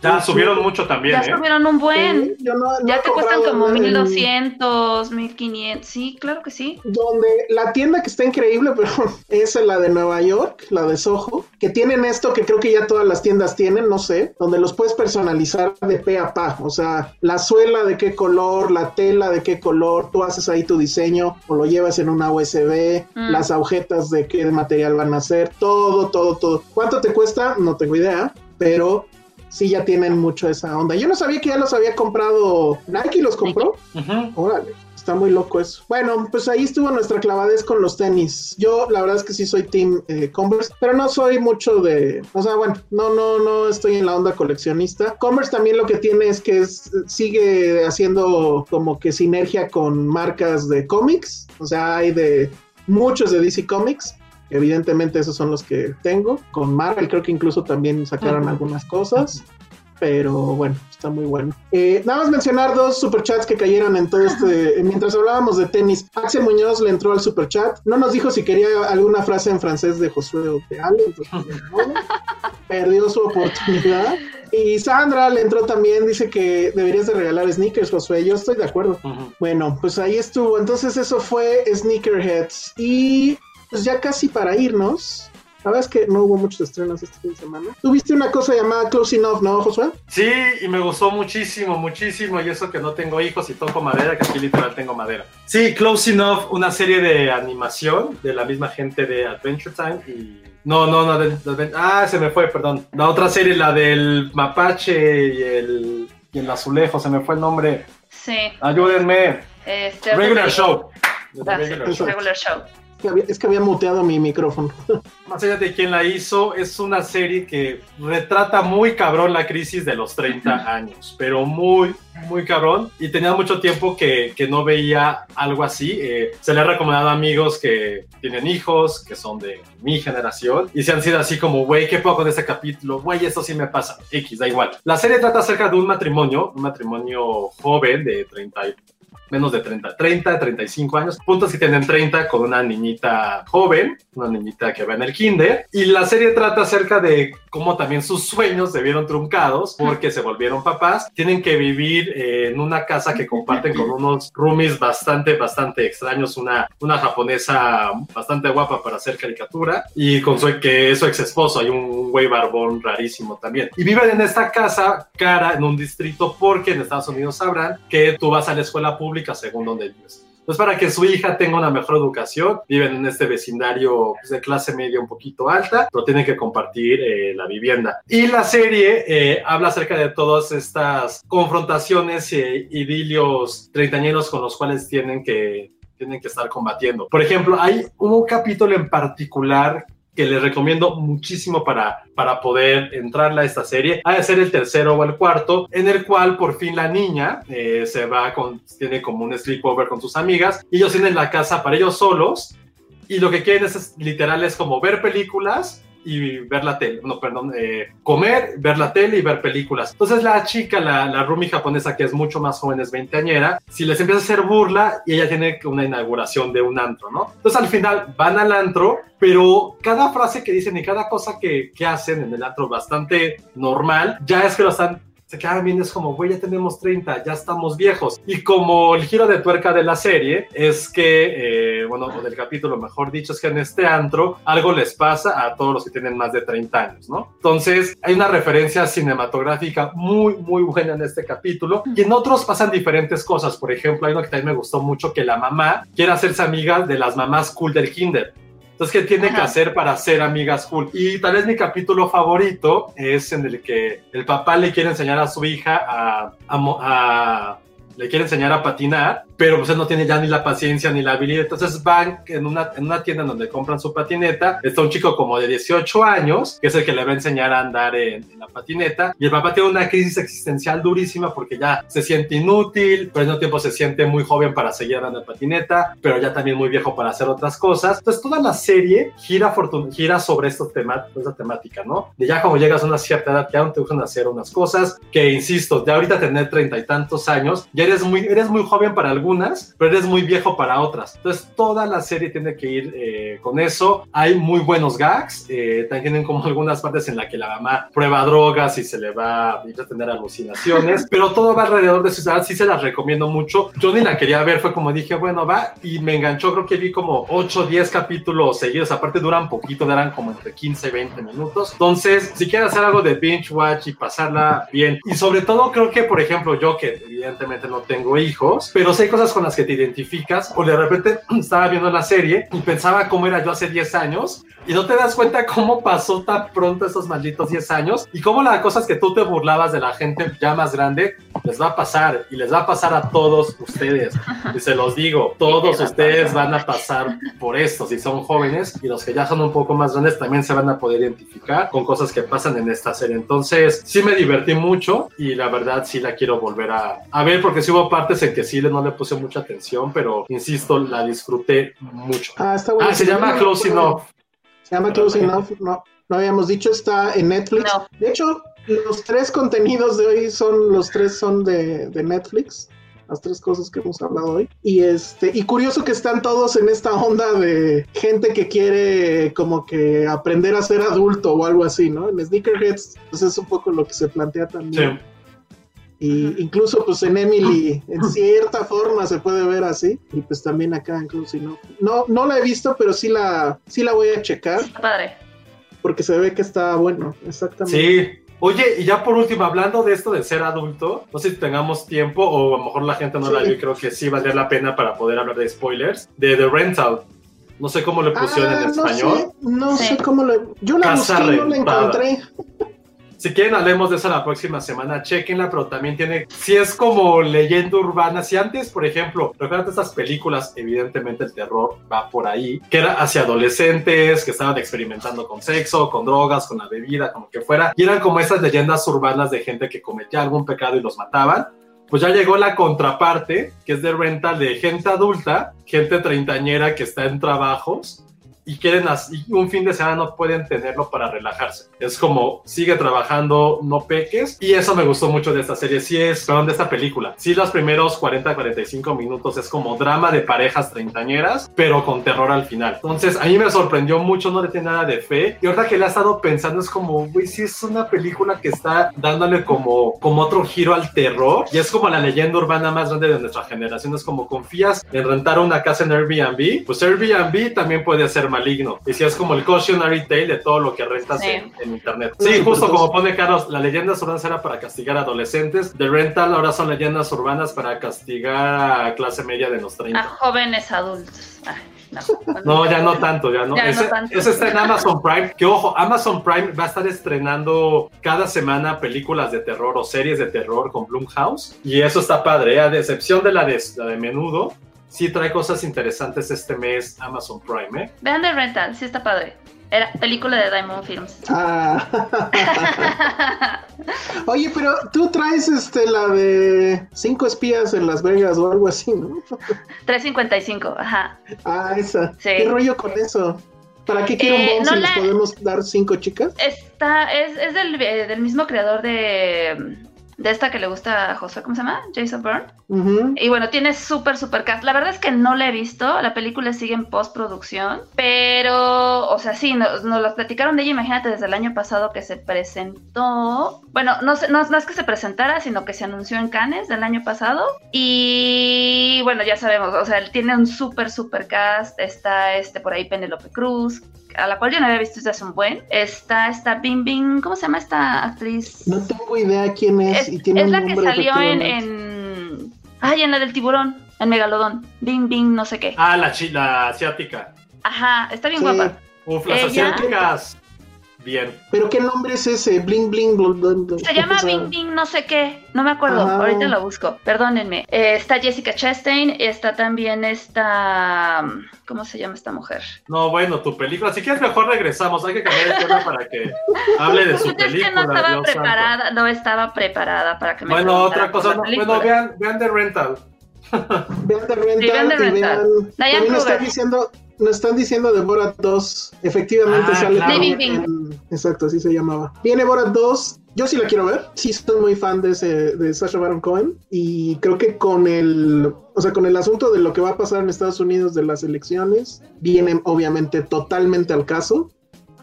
Ya Sí, subieron mucho también, ya ¿eh? subieron un buen, Sí, yo no- no ya te cuestan como nada en- 1200, 1500, sí, claro que sí. donde la tienda que está increíble, pero es la de Nueva York, la de Soho, que tienen esto que creo que ya todas las tiendas tienen, no sé, donde los puedes personalizar de pe a pa, o sea, la suela de qué color, la tela de qué color, tú haces ahí tu diseño o lo llevas en una USB, Mm. las agujetas de qué material van a ser, todo, todo, todo. ¿Cuánto te cuesta? No tengo idea, pero sí ya tienen mucho esa onda. Yo no sabía que ya los había comprado Nike, los compró. Ujú. Órale, está muy loco eso. Bueno, pues ahí estuvo nuestra clavadez con los tenis. Yo la verdad es que sí soy team eh, Converse, pero no soy mucho de, o sea, bueno, no, no, no estoy en la onda coleccionista. Converse también lo que tiene es que es- sigue haciendo como que sinergia con marcas de cómics, o sea, hay de muchos de DC Comics. Evidentemente esos son los que tengo. Con Marvel creo que incluso también sacaron algunas cosas. Pero bueno, está muy bueno. Eh, nada más mencionar dos superchats que cayeron en todo este. Mientras hablábamos de tenis, Axel Muñoz le entró al superchat. No nos dijo si quería alguna frase en francés de Josué o de Ale. entonces, perdió su oportunidad. Y Sandra le entró también. Dice que deberías de regalar sneakers, Josué. Yo estoy de acuerdo. Bueno, pues ahí estuvo. Entonces, eso fue Sneakerheads. Y pues ya casi para irnos. La verdad es que no hubo muchos estrenos este fin de semana. Tuviste una cosa llamada Close Enough, ¿no, Josué? Sí, y me gustó muchísimo, muchísimo. Y eso que no tengo hijos y toco madera, que aquí literal tengo madera. Sí, Close Enough, una serie de animación de la misma gente de Adventure Time y. No, no, no, de- de- ah, se me fue, perdón. La otra serie, la del mapache y el, y el azulejo, se me fue el nombre. Sí, Ayúdenme. este Regular Show. Ah, Regular Show. regular show. Que había, es que había muteado mi micrófono. Más allá de quién la hizo, es una serie que retrata muy cabrón la crisis de los 30 años, pero muy, muy cabrón. Y tenía mucho tiempo que, que no veía algo así. Eh, se le ha recomendado a amigos que tienen hijos, que son de mi generación, y se han sido así como, güey, ¿qué puedo con este capítulo? Güey, esto sí me pasa. X, da igual. La serie trata acerca de un matrimonio, un matrimonio joven de 30 y menos de 30, 30, 35 años. Puntos que tienen 30 con una niñita joven, una niñita que va en el kinder. Y la serie trata acerca de cómo también sus sueños se vieron truncados porque se volvieron papás. Tienen que vivir eh, en una casa que comparten con unos roomies bastante, bastante extraños. Una, una japonesa bastante guapa para hacer caricatura y con su, que es su ex esposo. Hay un güey barbón rarísimo también. Y viven en esta casa cara en un distrito porque en Estados Unidos sabrán que tú vas a la escuela pública según donde vives. Entonces, para que su hija tenga una mejor educación, viven en este vecindario pues, de clase media un poquito alta, pero tienen que compartir eh, la vivienda. Y la serie eh, habla acerca de todas estas confrontaciones e idilios treintañeros con los cuales tienen que, tienen que estar combatiendo. Por ejemplo, hay un capítulo en particular que les recomiendo muchísimo para, para poder entrarle a esta serie. Ha de ser el tercero o el cuarto, en el cual por fin la niña eh, se va con, tiene como un sleepover con sus amigas y ellos tienen la casa para ellos solos y lo que quieren es, literal es como ver películas y ver la tele, no, perdón, eh, comer, ver la tele y ver películas. Entonces la chica, la, la roomie japonesa que es mucho más joven, es veinteañera, si les empieza a hacer burla y ella tiene una inauguración de un antro, ¿no? Entonces al final van al antro, pero cada frase que dicen y cada cosa que, que hacen en el antro bastante normal, ya es que lo están se quedan bien, es como, güey, ya tenemos 30, ya estamos viejos. Y como el giro de tuerca de la serie es que, eh, bueno, o del capítulo, mejor dicho, es que en este antro algo les pasa a todos los que tienen más de 30 años, ¿no? Entonces, hay una referencia cinematográfica muy, muy buena en este capítulo. Y en otros pasan diferentes cosas. Por ejemplo, hay uno que también me gustó mucho, que la mamá quiere hacerse amiga de las mamás cool del kinder. Entonces, ¿qué tiene que hacer para ser amigas cool? Y tal vez mi capítulo favorito es en el que el papá le quiere enseñar a su hija a, a, a le quiere enseñar a patinar, pero pues él no tiene ya ni la paciencia ni la habilidad. Entonces van en una, en una tienda donde compran su patineta, está un chico como de 18 años, que es el que le va a enseñar a andar en, en la patineta, y el papá tiene una crisis existencial durísima porque ya se siente inútil, pero al mismo tiempo se siente muy joven para seguir andando en patineta, pero ya también muy viejo para hacer otras cosas. Entonces toda la serie gira, gira sobre esta temática, ¿no? De ya como llegas a una cierta edad, ya no te gustan hacer unas cosas, que insisto, de ahorita tener treinta y tantos años, ya eres muy, eres muy joven para algunas, pero eres muy viejo para otras. Entonces, toda la serie tiene que ir eh, con eso. Hay muy buenos gags. Eh, también tienen como algunas partes en la que la mamá prueba drogas y se le va a tener alucinaciones, pero todo va alrededor de su edad. Sí se las recomiendo mucho. Yo ni la quería ver, fue como dije, bueno, va, y me enganchó. Creo que vi como 8 o 10 capítulos seguidos. Aparte, duran poquito, eran como entre 15 y 20 minutos. Entonces, si quieres hacer algo de binge watch y pasarla bien, y sobre todo, creo que, por ejemplo, yo que evidentemente no tengo hijos, pero sé cosas con las que te identificas, o de repente estaba viendo la serie y pensaba cómo era yo hace 10 años, y no te das cuenta cómo pasó tan pronto esos malditos 10 años, y cómo las cosas que tú te burlabas de la gente ya más grande, les va a pasar, y les va a pasar a todos ustedes, y se los digo, todos ustedes van a pasar por esto, si son jóvenes, y los que ya son un poco más grandes también se van a poder identificar con cosas que pasan en esta serie. Entonces, sí me divertí mucho, y la verdad sí la quiero volver a, a ver, porque sí hubo partes en que sí no le puse mucha atención, pero insisto, la disfruté mucho. Ah, está bueno. Ah, se llama Close Enough. Se llama Close Enough, no, no habíamos dicho, está en Netflix. No. De hecho, los tres contenidos de hoy son, los tres son de, de Netflix. Las tres cosas que hemos hablado hoy. Y este, y curioso que están todos en esta onda de gente que quiere como que aprender a ser adulto o algo así, ¿no? En Sneakerheads, pues es un poco lo que se plantea también. Sí. Y incluso pues en Emily en cierta forma se puede ver así y pues también acá Close Enough. No no la he visto, pero sí la sí la voy a checar Padre. porque se ve que está bueno, exactamente. Sí. Oye, y ya por último, hablando de esto de ser adulto, no sé si tengamos tiempo o a lo mejor la gente no la vio y creo que sí valdría la pena para poder hablar de spoilers, de The Rental. No sé cómo le pusieron Ah, en no español. sé, no Sí. sé cómo le yo la Casa busqué y no la encontré. Si quieren, hablemos de eso la próxima semana. Chequenla, pero también tiene. Si es como leyenda urbana. Si antes, por ejemplo, recuerdan estas películas, evidentemente el terror va por ahí, que era hacia adolescentes que estaban experimentando con sexo, con drogas, con la bebida, como que fuera. Y eran como esas leyendas urbanas de gente que cometía algún pecado y los mataban. Pues ya llegó la contraparte, que es de rental de gente adulta, gente treintañera que está en trabajos y quieren y un fin de semana no pueden tenerlo para relajarse. Es como sigue trabajando, no peques y eso me gustó mucho de esta serie, sí es, perdón, de esta película. Sí los primeros 40 45 minutos es como drama de parejas treintañeras, pero con terror al final. Entonces, a mí me sorprendió mucho, no le tiene nada de fe y ahorita que le ha estado pensando es como, güey, sí es una película que está dándole como como otro giro al terror y es como la leyenda urbana más grande de nuestra generación, es como confías en rentar una casa en Airbnb, pues Airbnb también puede ser maligno. Y si es como el cautionary tale de todo lo que rentas Sí. en, en internet. Sí, justo como pone Carlos, las leyendas urbanas era para castigar a adolescentes, de rental ahora son leyendas urbanas para castigar a clase media de los 30. A jóvenes adultos. Ay, no. No, ya no tanto, ya no. Ya no ese, tanto. ese está en Amazon Prime. Que ojo, Amazon Prime va a estar estrenando cada semana películas de terror o series de terror con Blumhouse. Y eso está padre, ¿eh? a excepción de la de, la de menudo. Sí trae cosas interesantes este mes Amazon Prime, ¿eh? Vean The Rental, sí está padre. Era película de Diamond Films. Ah. Oye, pero tú traes este la de cinco espías en Las Vegas o algo así, ¿no? 355, ajá. Ah, esa. Sí. ¿Qué rollo con eso? ¿Para qué quiero Eh, un bomb no si la- les podemos dar cinco chicas? Está, es, es del, eh, del mismo creador de, de esta que le gusta a José, ¿cómo se llama? Jason. Ujú. Y bueno, tiene súper, súper cast. La verdad es que no la he visto. La película sigue en postproducción. Pero, o sea, sí, nos, nos platicaron de ella, imagínate, desde el año pasado que se presentó. Bueno, no, sé- no, no es que se presentara, sino que se anunció en Cannes del año pasado. Y bueno, ya sabemos, o sea, él tiene un súper, súper cast. Está este por ahí Penelope Cruz. A la cual yo no había visto desde hace un buen. Está esta Bing Bing, ¿cómo se llama esta actriz? No tengo idea quién es, Es, y tiene es un la que nombre salió en. Ay, en la del tiburón, en Megalodón. Bing, bing, no sé qué. Ah, la, chi- la asiática. Ajá, está bien Sí. guapa. Uf, las Ella- asiáticas. Bien. ¿Pero qué nombre es ese? Bling, bling, bling, bling, bling. Se llama Bing, bing, no sé qué. No me acuerdo. Ahorita lo busco. Perdónenme. Eh, está Jessica Chastain. Está también esta. ¿Cómo se llama esta mujer? No, bueno, tu película. Si quieres, mejor regresamos. Hay que cambiar el tema para que hable de su Es película. que no estaba Dios santo. preparada. No estaba preparada para que me Bueno, otra cosa. no, bueno, vean, vean The Rental. Vean de rental Sí, vean The y Rental. vean. Diane También Kruger. diciendo, nos están diciendo de Borat 2. Efectivamente Ah, sale. claro. en- Exacto, así se llamaba. Viene Borat 2. Yo sí la quiero ver. Sí, soy muy fan de ese, de Sacha Baron Cohen. Y creo que con el, o sea, con el asunto de lo que va a pasar en Estados Unidos de las elecciones, viene obviamente totalmente al caso.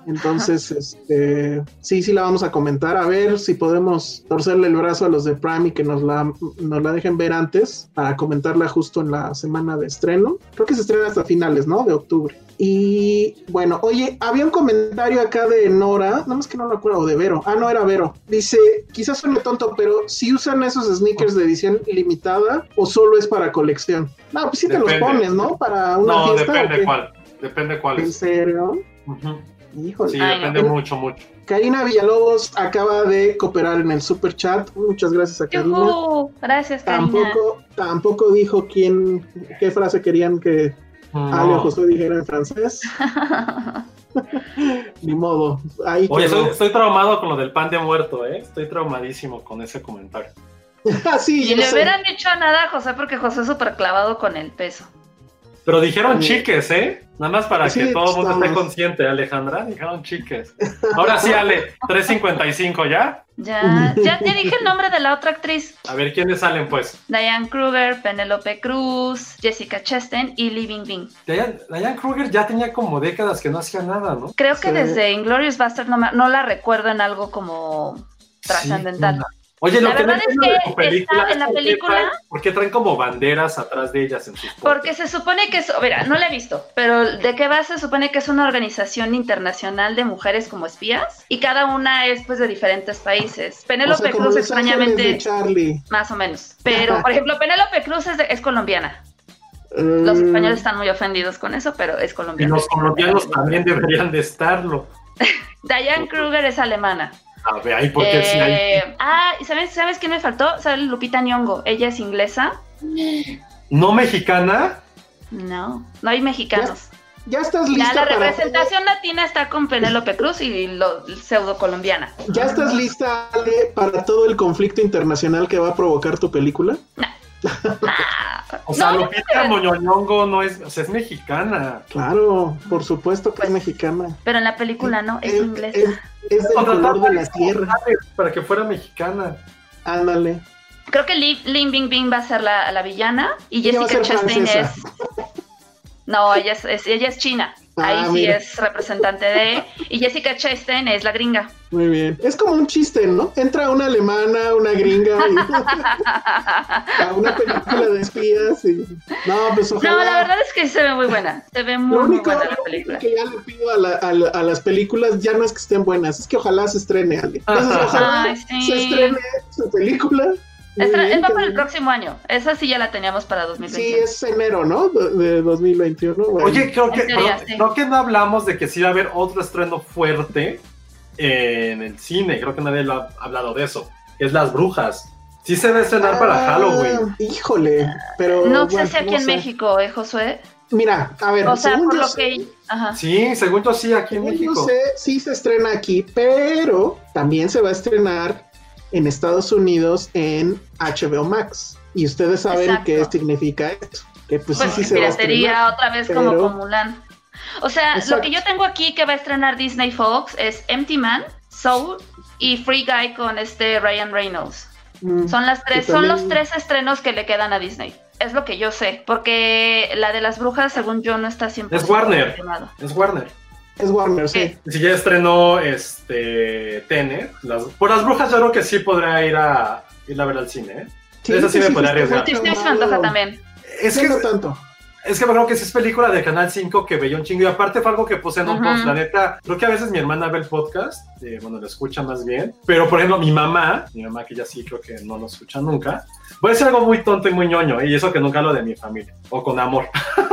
Entonces, este, sí, sí la vamos a comentar. A ver si podemos torcerle el brazo a los de Prime y que nos la, nos la dejen ver antes para comentarla justo en la semana de estreno. Creo que se estrena hasta finales, ¿no? De octubre. Y bueno, oye, había un comentario acá de Nora, nada más que no lo acuerdo, o de Vero. Ah, no, era Vero. Dice, quizás suene tonto, pero si usan esos sneakers de edición limitada o solo es para colección. No, pues sí te los pones, ¿no? Para una No, fiesta. ¿o depende cuál. Depende cuál ¿En serio? Ujú. Híjole. Sí, Ay, depende no. mucho, mucho. Karina Villalobos acaba de cooperar en el super chat. Muchas gracias a Karina. ¡Yujú! Gracias, Karina. Tampoco, tampoco dijo quién, qué frase querían que Ale o No. José dijera en francés. Ni modo. Ahí Oye, estoy, estoy traumado con lo del pan de muerto, ¿eh? Estoy traumadísimo con ese comentario. Ah, sí, Y le sé. hubieran dicho nada a José porque José es súper clavado con el peso. Pero dijeron Sí. chiques, ¿eh? Nada más para Sí, que todo el mundo esté consciente, Alejandra. Dijeron chiques. Ahora sí, Ale, 3.55 ya. Ya, ya te dije el nombre de la otra actriz. A ver, ¿quiénes salen, pues? Diane Kruger, Penelope Cruz, Jessica Chastain y Lee Bing Bing. Diane, Diane Kruger ya tenía como décadas que no hacía nada, ¿no? Creo que Sí. desde Inglorious Bastard no, me- no la recuerdo en algo como trascendental. Sí, Oye, lo La que no verdad es entiendo de que película está en la es por qué película- traen- ¿Por qué traen como banderas atrás de ellas en sus Porque se supone que es, mira, no la he visto, pero ¿de qué va? Se supone que es una organización internacional de mujeres como espías y cada una es pues de diferentes países. O Penélope sea, como Cruz extrañamente, Charlie. más o menos. Pero, por ejemplo, Penélope Cruz es, de- es colombiana. Los Mm, españoles están muy ofendidos con eso, pero es Y colombiana. los colombianos también deberían de estarlo. Diane Kruger es alemana. A ver, ahí porque sí hay. Eh, Ah, ¿y sabes, ¿sabes quién me faltó? Sale Lupita Nyong'o. Ella es inglesa. No mexicana. No, no hay mexicanos. Ya estás Ya lista la para representación latina está con Penélope Cruz y lo pseudo colombiana. ¿Ya estás lista, Ale, para todo el conflicto internacional que va a provocar tu película? Ah, O sea, No, Lupita Moñoñongo no es, o sea, es mexicana. Claro, por supuesto que Pues, es mexicana. Pero en la película no, es Es- inglesa. Es, es del color de la tierra. Para que fuera mexicana. Ándale. Creo que Li- Lin Bing Bing va a ser la, la villana y Jessica Chastain francesa. es. No, ella es, es- ella es china. Ah, Ahí sí mira. es representante de. Y Jessica Chastain es la gringa. Muy bien. Es como un chiste, ¿no? Entra una alemana, una gringa y- a una película de espías y... No, pues ojalá. No, la verdad es que se ve muy buena. Se ve muy, Lo muy único, buena la lo película. único que ya le pido a, la- a la- a las películas ya no es que estén buenas, es que ojalá se estrene alguien. Entonces, ojalá Ay, sí. se estrene su película. Esta- es para el próximo año. Esa sí ya la teníamos para Sí, 2021. es enero, ¿no? De, de 2021. bueno. Oye, creo que, teoría, creo, sí. creo que no hablamos de que sí va a haber otro estreno fuerte en el cine. Creo que nadie lo ha hablado de eso. Es Las Brujas. Sí se va a estrenar para Ah, Halloween. Híjole, pero. No sé si aquí no en sé. México, ¿eh, Josué? Mira, a ver, O sea, por lo sé- que. Ajá. Sí, según yo sí, aquí en México. sé, sí se estrena aquí, pero también se va a estrenar en Estados Unidos en HBO Max. Y ustedes saben Exacto. qué significa esto. Que pues, Pues sí, sí se va a piratería estrenar. otra vez como pero- con Mulan. O sea, Exacto. lo que yo tengo aquí que va a estrenar Disney Fox es Empty Man, Soul y Free Guy con este Ryan Reynolds. Mm, Son las tres, son los tres estrenos que le quedan a Disney. Es lo que yo sé, porque la de las brujas, según yo, no está siempre. Es Warner. Es Warner. Es Warner, sí. Si ya estrenó este Tenet, las- por las brujas yo creo que sí podrá ir a, ir a ver al cine. ¿eh? Esa sí me podría arriesgar. Sí, sí, me antoja también. Es Sí, que, no tanto. es que me creo que sí es película de Canal 5 que veía un chingo. Y aparte fue algo que puse en un Ajá. post. La neta, creo que a veces mi hermana ve el podcast, eh, bueno, lo escucha más bien. Pero por ejemplo, mi mamá, mi mamá que ya sí creo que no lo escucha nunca, voy a decir algo muy tonto y muy ñoño. Y eso que nunca lo de mi familia, o con amor.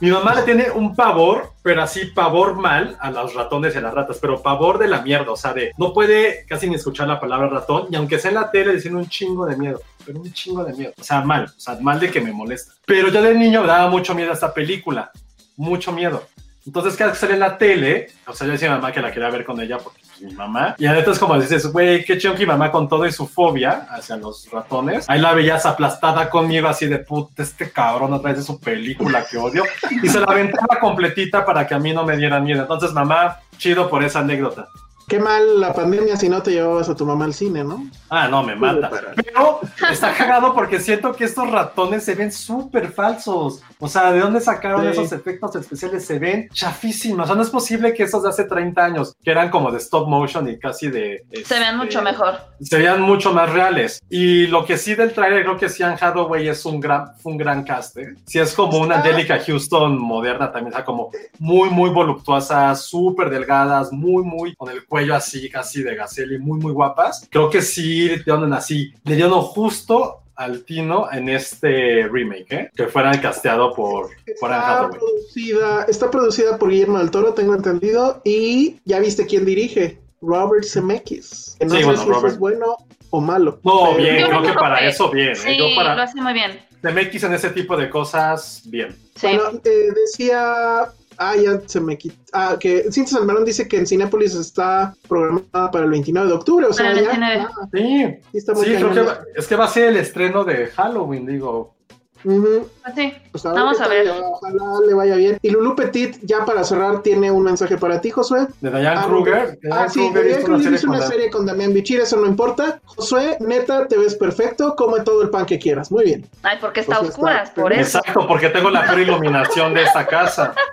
Mi mamá le tiene un pavor, pero así pavor mal a los ratones y a las ratas, pero pavor de la mierda, o sea, de no puede casi ni escuchar la palabra ratón, y aunque sea en la tele diciendo un chingo de miedo, pero un chingo de miedo, o sea, mal, o sea, mal de que me molesta. Pero yo de niño me daba mucho miedo a esta película, mucho miedo. Entonces, cada que sale en la tele, o sea, yo decía a mi mamá que la quería ver con ella porque pues, mi mamá. Y neta es como dices, güey, qué chido que mi mamá con todo y su fobia hacia los ratones. Ahí la veías aplastada conmigo así de puta, este cabrón otra vez de su película que odio. Y se la aventaba completita para que a mí no me diera miedo. Entonces, mamá, chido por esa anécdota. Qué mal la pandemia si no te llevabas a tu mamá al cine, ¿no? Ah, no, me mata. Pero está cagado porque siento que estos ratones se ven súper falsos. O sea, ¿de dónde sacaron Sí. esos efectos especiales? Se ven chafísimos. O sea, no es posible que esos de hace 30 años, que eran como de stop motion y casi de... Se ven este, mucho mejor. Se veían mucho más reales. Y lo que sí del trailer, creo que sí, Anne Hathaway es un gran, fue un gran cast. ¿eh? Sí, es como una Angelica Houston moderna también. O sea, como muy, muy voluptuosas, súper delgadas, muy, muy con el cuello así, casi de gacela y muy, muy guapas. Creo que sí le dieron así, le dieron justo al tino en este remake, ¿eh? que fuera casteado por, Está producida, está producida por Guillermo del Toro, tengo entendido, y ya viste quién dirige, Robert Zemeckis. Que no Sí, sé bueno, si Robert. es bueno o malo. No, pero- bien, Yo creo que para que- eso bien. ¿eh? Sí, Yo lo para hace muy bien. CMX en ese tipo de cosas, bien. Sí. Bueno, eh, decía. Ah, ya se me quitó. Ah, que Cintia Salmerón dice que en Cinépolis está programada para el 29 de octubre. O sea, Para el ya. 29. ah, Sí, sí está muy Sí, creo que va- es que va a ser el estreno de Halloween, digo. Pues sí. Pues a Vamos a tal, ver. Ojalá le vaya bien. Y Lulu Petit, ya para cerrar, tiene un mensaje para ti, Josué. De Diane Ah, Kruger. Ah, sí, Kruger Diane Kruger hizo una serie con Damián Bichir, eso no importa. Josué, neta, te ves perfecto, come todo el pan que quieras. Muy bien. Ay, porque está Pues a oscuras, está- por eso. Exacto, porque tengo la peor iluminación de esta casa.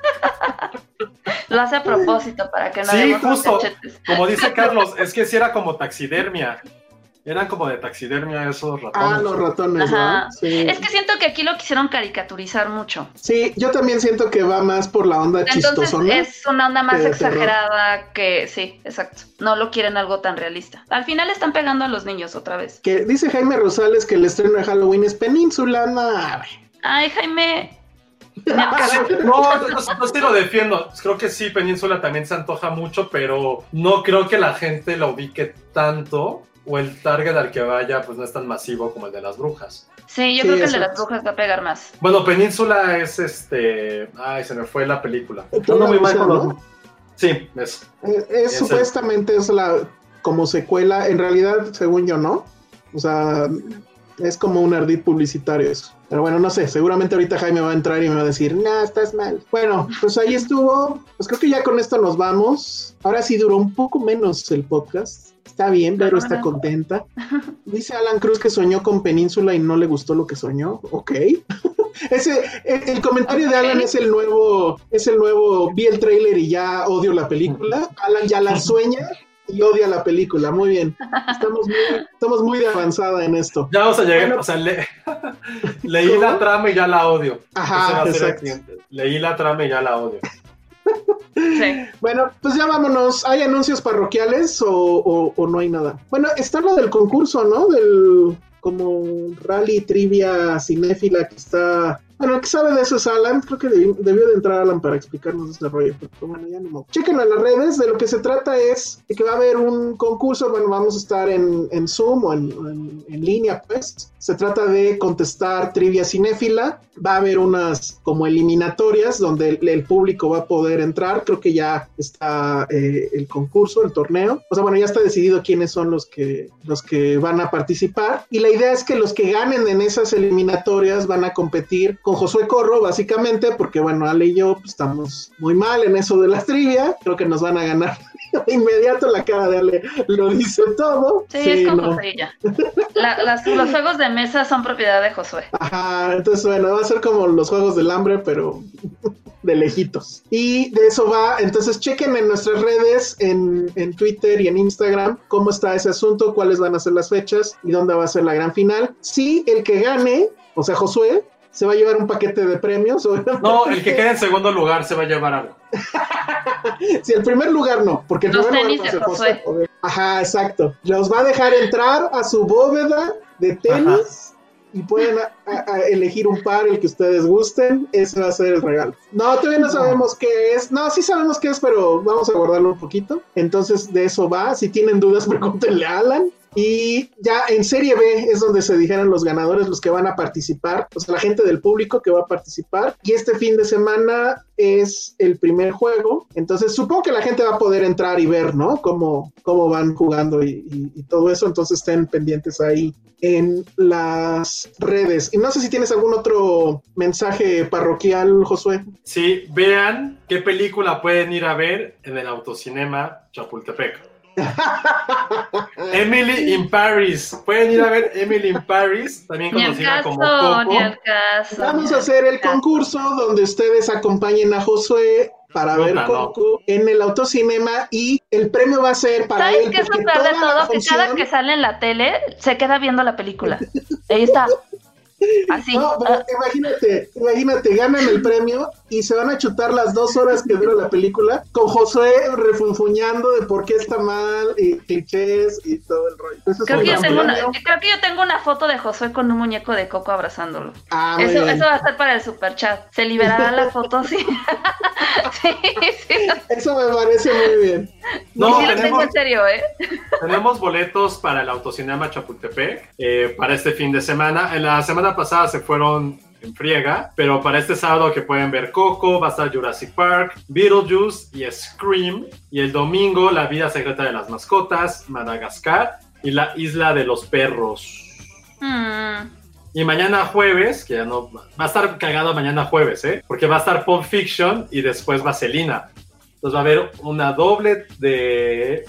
Lo hace a propósito para que no Sí, justo. Como dice Carlos, es que si era como taxidermia. Eran como de taxidermia esos ratones. Ah, los ratones. ¿no? Sí. Es que siento que aquí lo quisieron caricaturizar mucho. Sí, yo también siento que va más por la onda Entonces chistosona. es una onda más exagerada que sí, exacto. No lo quieren algo tan realista. Al final están pegando a los niños otra vez. Que dice Jaime Rosales que el estreno de Halloween es güey. Ay, Jaime. No, yo, yo sí lo defiendo. Creo que sí, Península también se antoja mucho, pero no creo que la gente lo ubique tanto o el target al que vaya pues no es tan masivo como el de las brujas. Sí, yo Sí, creo que el de las brujas va a pegar más. Bueno, Península es este... Ay, se me fue la película. Ando muy mal con los- ¿no? Sí, eso. Eh, es, el- supuestamente es la como secuela, en realidad, según yo, no. O sea, Es como un ardid publicitario eso. Pero bueno, no sé, seguramente ahorita Jaime va a entrar y me va a decir, no, estás mal. Bueno, pues ahí estuvo. Pues creo que ya con esto nos vamos. Ahora sí duró un poco menos el podcast. Está bien, pero está contenta. Dice Alan Cruz que soñó con Península y no le gustó lo que soñó. Ok. Ese, el, el comentario de Alan es el nuevo, es el nuevo, vi el tráiler y ya odio la película. Alan ya la sueña y odia la película. Muy bien. Estamos muy, estamos muy de avanzada en esto. Ya vamos a llegar, Bueno. o sea, le- leí ¿Cómo? la trama y ya la odio. Ajá, exacto. Leí la trama y ya la odio. Bueno, pues ya vámonos. ¿Hay anuncios parroquiales o, no hay nada? Bueno, está lo del concurso, ¿no? Del como rally trivia cinéfila que está... Bueno, el que sabe de eso es Alan. Creo que debi- debió de entrar Alan para explicarnos ese rollo. Pero bueno, ya no. Chequen en las redes. De lo que se trata es de que va a haber un concurso. Bueno, vamos a estar en, Zoom o en línea, pues. Se trata de contestar trivia cinéfila. Va a haber unas como eliminatorias donde el, público va a poder entrar. Creo que ya está eh, el concurso, el torneo. O sea, bueno, ya está decidido quiénes son los que, los que van a participar. Y la idea es que los que ganen en esas eliminatorias van a competir con Josué Corro, básicamente, porque bueno, Ale y yo pues, estamos muy mal en eso de la trivia. Creo que nos van a ganar. Inmediato la cara de Ale lo dice todo. Sí, es con no. Ya. La- las- los juegos de mesa son propiedad de Josué. Ajá, entonces bueno, va a ser como los juegos del hambre, pero de lejitos. Y de eso va, entonces chequen en nuestras redes, en, en Twitter y en Instagram, cómo está ese asunto, cuáles van a ser las fechas y dónde va a ser la gran final. Si el que gane, o sea, Josué, se va a llevar un paquete de premios. obviamente. No, el que quede en segundo lugar se va a llevar algo. Si el primer lugar no, porque el Los primer tenis lugar ser Josué. Josué. Ajá, exacto. Los va a dejar entrar a su bóveda de tenis y pueden a- a- a elegir un par, el que ustedes gusten. Ese va a ser el regalo. No, todavía no sabemos qué es. No, sí sabemos qué es, pero vamos a guardarlo un poquito. Entonces, de eso va. Si tienen dudas, pregúntenle a Alan. Y ya en Serie B es donde se dijeron los ganadores, los que van a participar, o sea, la gente del público que va a participar. Y este fin de semana es el primer juego. Entonces, supongo que la gente va a poder entrar y ver, ¿no? Cómo, cómo van jugando y, y- todo eso. Entonces, estén pendientes ahí en las redes. Y no sé si tienes algún otro mensaje parroquial, Josué. Sí, vean qué película pueden ir a ver en el autocinema Chapultepec. Emily in Paris. Pueden ir a ver Emily in Paris, también conocida como Coco. ni al caso. Vamos a hacer el caso. concurso donde ustedes acompañen a Josué para ver no. Coco en el autocinema y el premio va a ser para ¿Sabes él. qué es lo porque peor de toda todo? Que cada función- que sale en la tele se queda viendo la película. Ahí está. Así. No, pero Ah, imagínate, imagínate, ganan el premio y se van a chutar las dos horas que dura la película con Josué refunfuñando de por qué está mal y clichés y todo el rollo. Creo, que yo tengo una, premio. creo que yo tengo una foto de Josué con un muñeco de Coco abrazándolo. Ah, Eso, eso va a estar para el super chat. Se liberará la foto, sí. sí, sí. Eso me parece muy bien. No, sí lo tengo tenemos, en serio, ¿eh? tenemos boletos para el autocinema Chapultepec eh, para este fin de semana. En la semana pasada se fueron en friega, pero para este sábado que pueden ver Coco, va a estar Jurassic Park, Beetlejuice y Scream. Y el domingo, La vida secreta de las mascotas, Madagascar y La isla de los perros. Mm, Y mañana jueves, que ya no va a estar cagado mañana jueves, ¿eh? Porque va a estar Pulp Fiction y después Vaselina. Entonces va a haber una doble de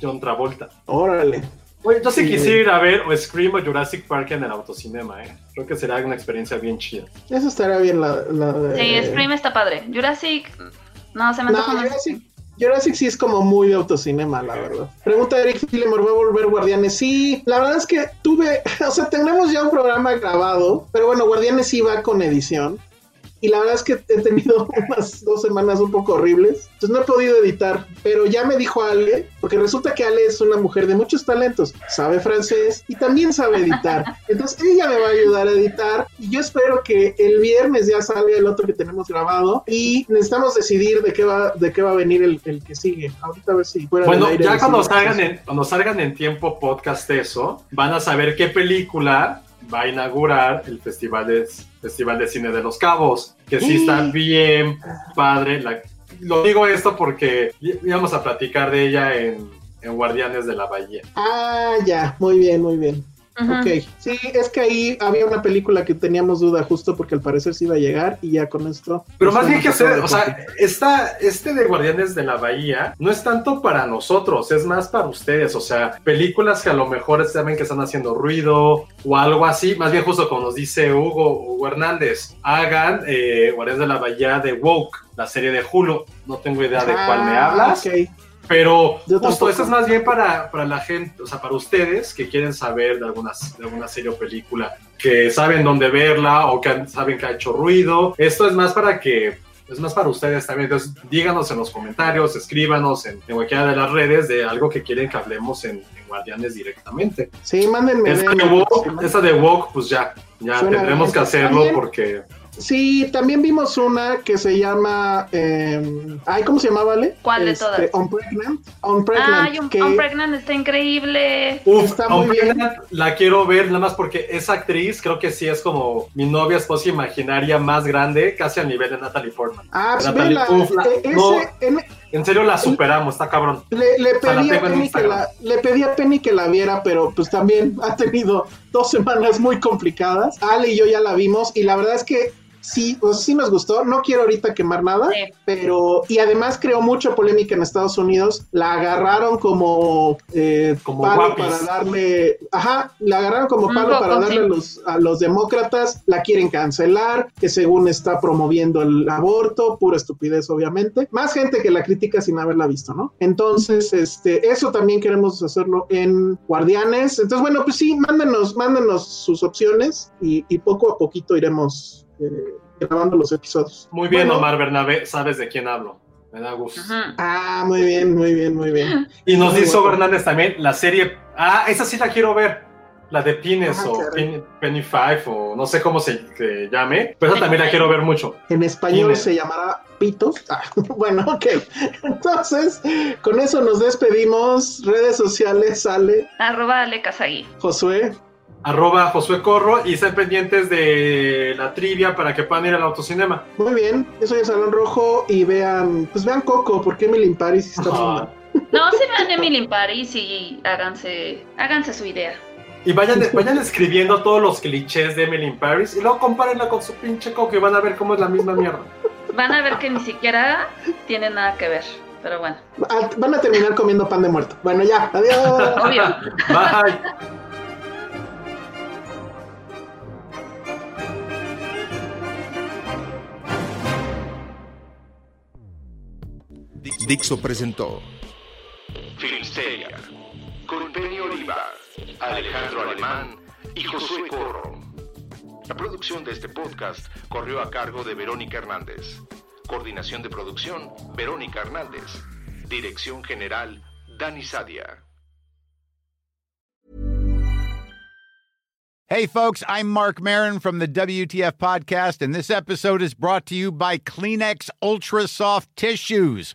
John Travolta. Órale. Oye, yo sí Sí. quisiera ir a ver o Scream o Jurassic Park en el autocinema, ¿eh? Creo que será una experiencia bien chida. Eso estará bien la... la sí, Scream está padre. Jurassic. No, se me No, antoja más. Jurassic, Jurassic sí es como muy de autocinema, la verdad. Pregunta Eric Filemore, ¿va a volver Guardianes? Sí, la verdad es que tuve, o sea, tenemos ya un programa grabado, pero bueno, Guardianes sí va con edición. Y la verdad es que he tenido unas dos semanas un poco horribles. Entonces no he podido editar. Pero ya me dijo Ale, porque resulta que Ale es una mujer de muchos talentos. Sabe francés y también sabe editar. Entonces ella me va a ayudar a editar. Y yo espero que el viernes ya salga el otro que tenemos grabado. Y necesitamos decidir de qué va, de qué va a venir el, el que sigue. Ahorita a ver si fuera Bueno, aire ya cuando salgan, en, cuando salgan en tiempo podcast eso, van a saber qué película va a inaugurar el Festival de, Festival de Cine de los Cabos, que sí está bien padre. La- lo digo esto porque íbamos a platicar de ella en, en Guardianes de la Bahía. Ah, ya, muy bien, muy bien. Ok, sí, es que ahí había una película que teníamos duda justo porque al parecer sí iba a llegar y ya con esto. Pero pues, más bien que hacer, o sea, esta, este de Guardianes de la Bahía no es tanto para nosotros, es más para ustedes, o sea, películas que a lo mejor saben que están haciendo ruido o algo así, más bien justo como nos dice Hugo, Hugo Hernández, hagan eh, Guardianes de la Bahía de Woke, la serie de Hulu, no tengo idea de cuál me Ah, hablas, ok. Pero Yo justo eso es más bien para, para la gente, o sea, para ustedes que quieren saber de, algunas, de alguna serie o película, que saben dónde verla o que saben que ha hecho ruido. Esto es más para que, es más para ustedes también. Entonces, díganos en los comentarios, escríbanos en, en cualquiera de las redes de algo que quieren que hablemos en, en Guardianes directamente. Sí, mándenme. Esta de, Woke, pues ya, ya Suena tendremos que hacerlo porque... Sí, también vimos una que se llama. eh, ay, ¿cómo se llama, Vale? ¿Cuál de Este, todas? Unpregnant. Unpregnant. Ay, un, que- un Pregnant está increíble. Uf, Está muy bien. la- la quiero ver nada más porque esa actriz creo que sí es como mi novia esposa imaginaria más grande, casi al nivel de Natalie Portman. Ah, pues Natalie, vela. uf, la- eh, ese- no. en- En serio la superamos, está cabrón. le, le sea, la pedí a Penny que la, le pedí a Penny que la viera, pero pues también ha tenido dos semanas muy complicadas. Ale y yo ya la vimos y la verdad es que sí, o sea, sí nos gustó. No quiero ahorita quemar nada, Sí. pero y además creó mucha polémica en Estados Unidos. La agarraron como, eh, Como palo guapis. para darle, ajá, la agarraron como palo poco, para darle sí. a los a los demócratas. La quieren cancelar, que según está promoviendo el aborto, pura estupidez, obviamente. Más gente que la critica sin haberla visto, ¿no? Entonces, este, eso también queremos hacerlo en Guardianes. Entonces, bueno, pues sí, mándenos, mándenos sus opciones y, y poco a poquito iremos eh, grabando los episodios. Muy bien, Bueno, Omar Bernabé, sabes de quién hablo. Me da gusto. Ah, muy bien, muy bien, muy bien. Y nos Muy hizo guapo. Hernández también la serie. Ah, esa sí la quiero ver. La de Pines Ah, o. Penny, Penny Five o no sé cómo se llame. Pero esa también la quiero ver mucho. En español se llamará Pitos. Ah, bueno, ok. Entonces, con eso nos despedimos. Redes sociales, sale Arroba Ale Kazagi. Josué. Arroba Josué Corro y estén pendientes de la trivia para que puedan ir al autocinema. Muy bien, yo soy el Salón Rojo y vean, pues vean Coco, porque Emily in Paris está mal. No, se vean Emily in Paris y háganse, háganse su idea. Y vayan, vayan escribiendo todos los clichés de Emily in Paris y luego compárenla con su pinche coco y van a ver cómo es la misma mierda. Van a ver que ni siquiera tiene nada que ver. Pero bueno, Ah, Van a terminar comiendo pan de muerto. Bueno, ya, adiós. obvio. Bye. Dixo presentó Filmsteria, con Penny Oliva, Alejandro Alemán y Josué Corro. La producción de este podcast corrió a cargo de Verónica Hernández. Coordinación de producción, Verónica Hernández. Dirección general, Dani Sadia. Hey, folks, I'm Mark Marin from the WTF Podcast, and this episode is brought to you by Kleenex Ultra Soft Tissues,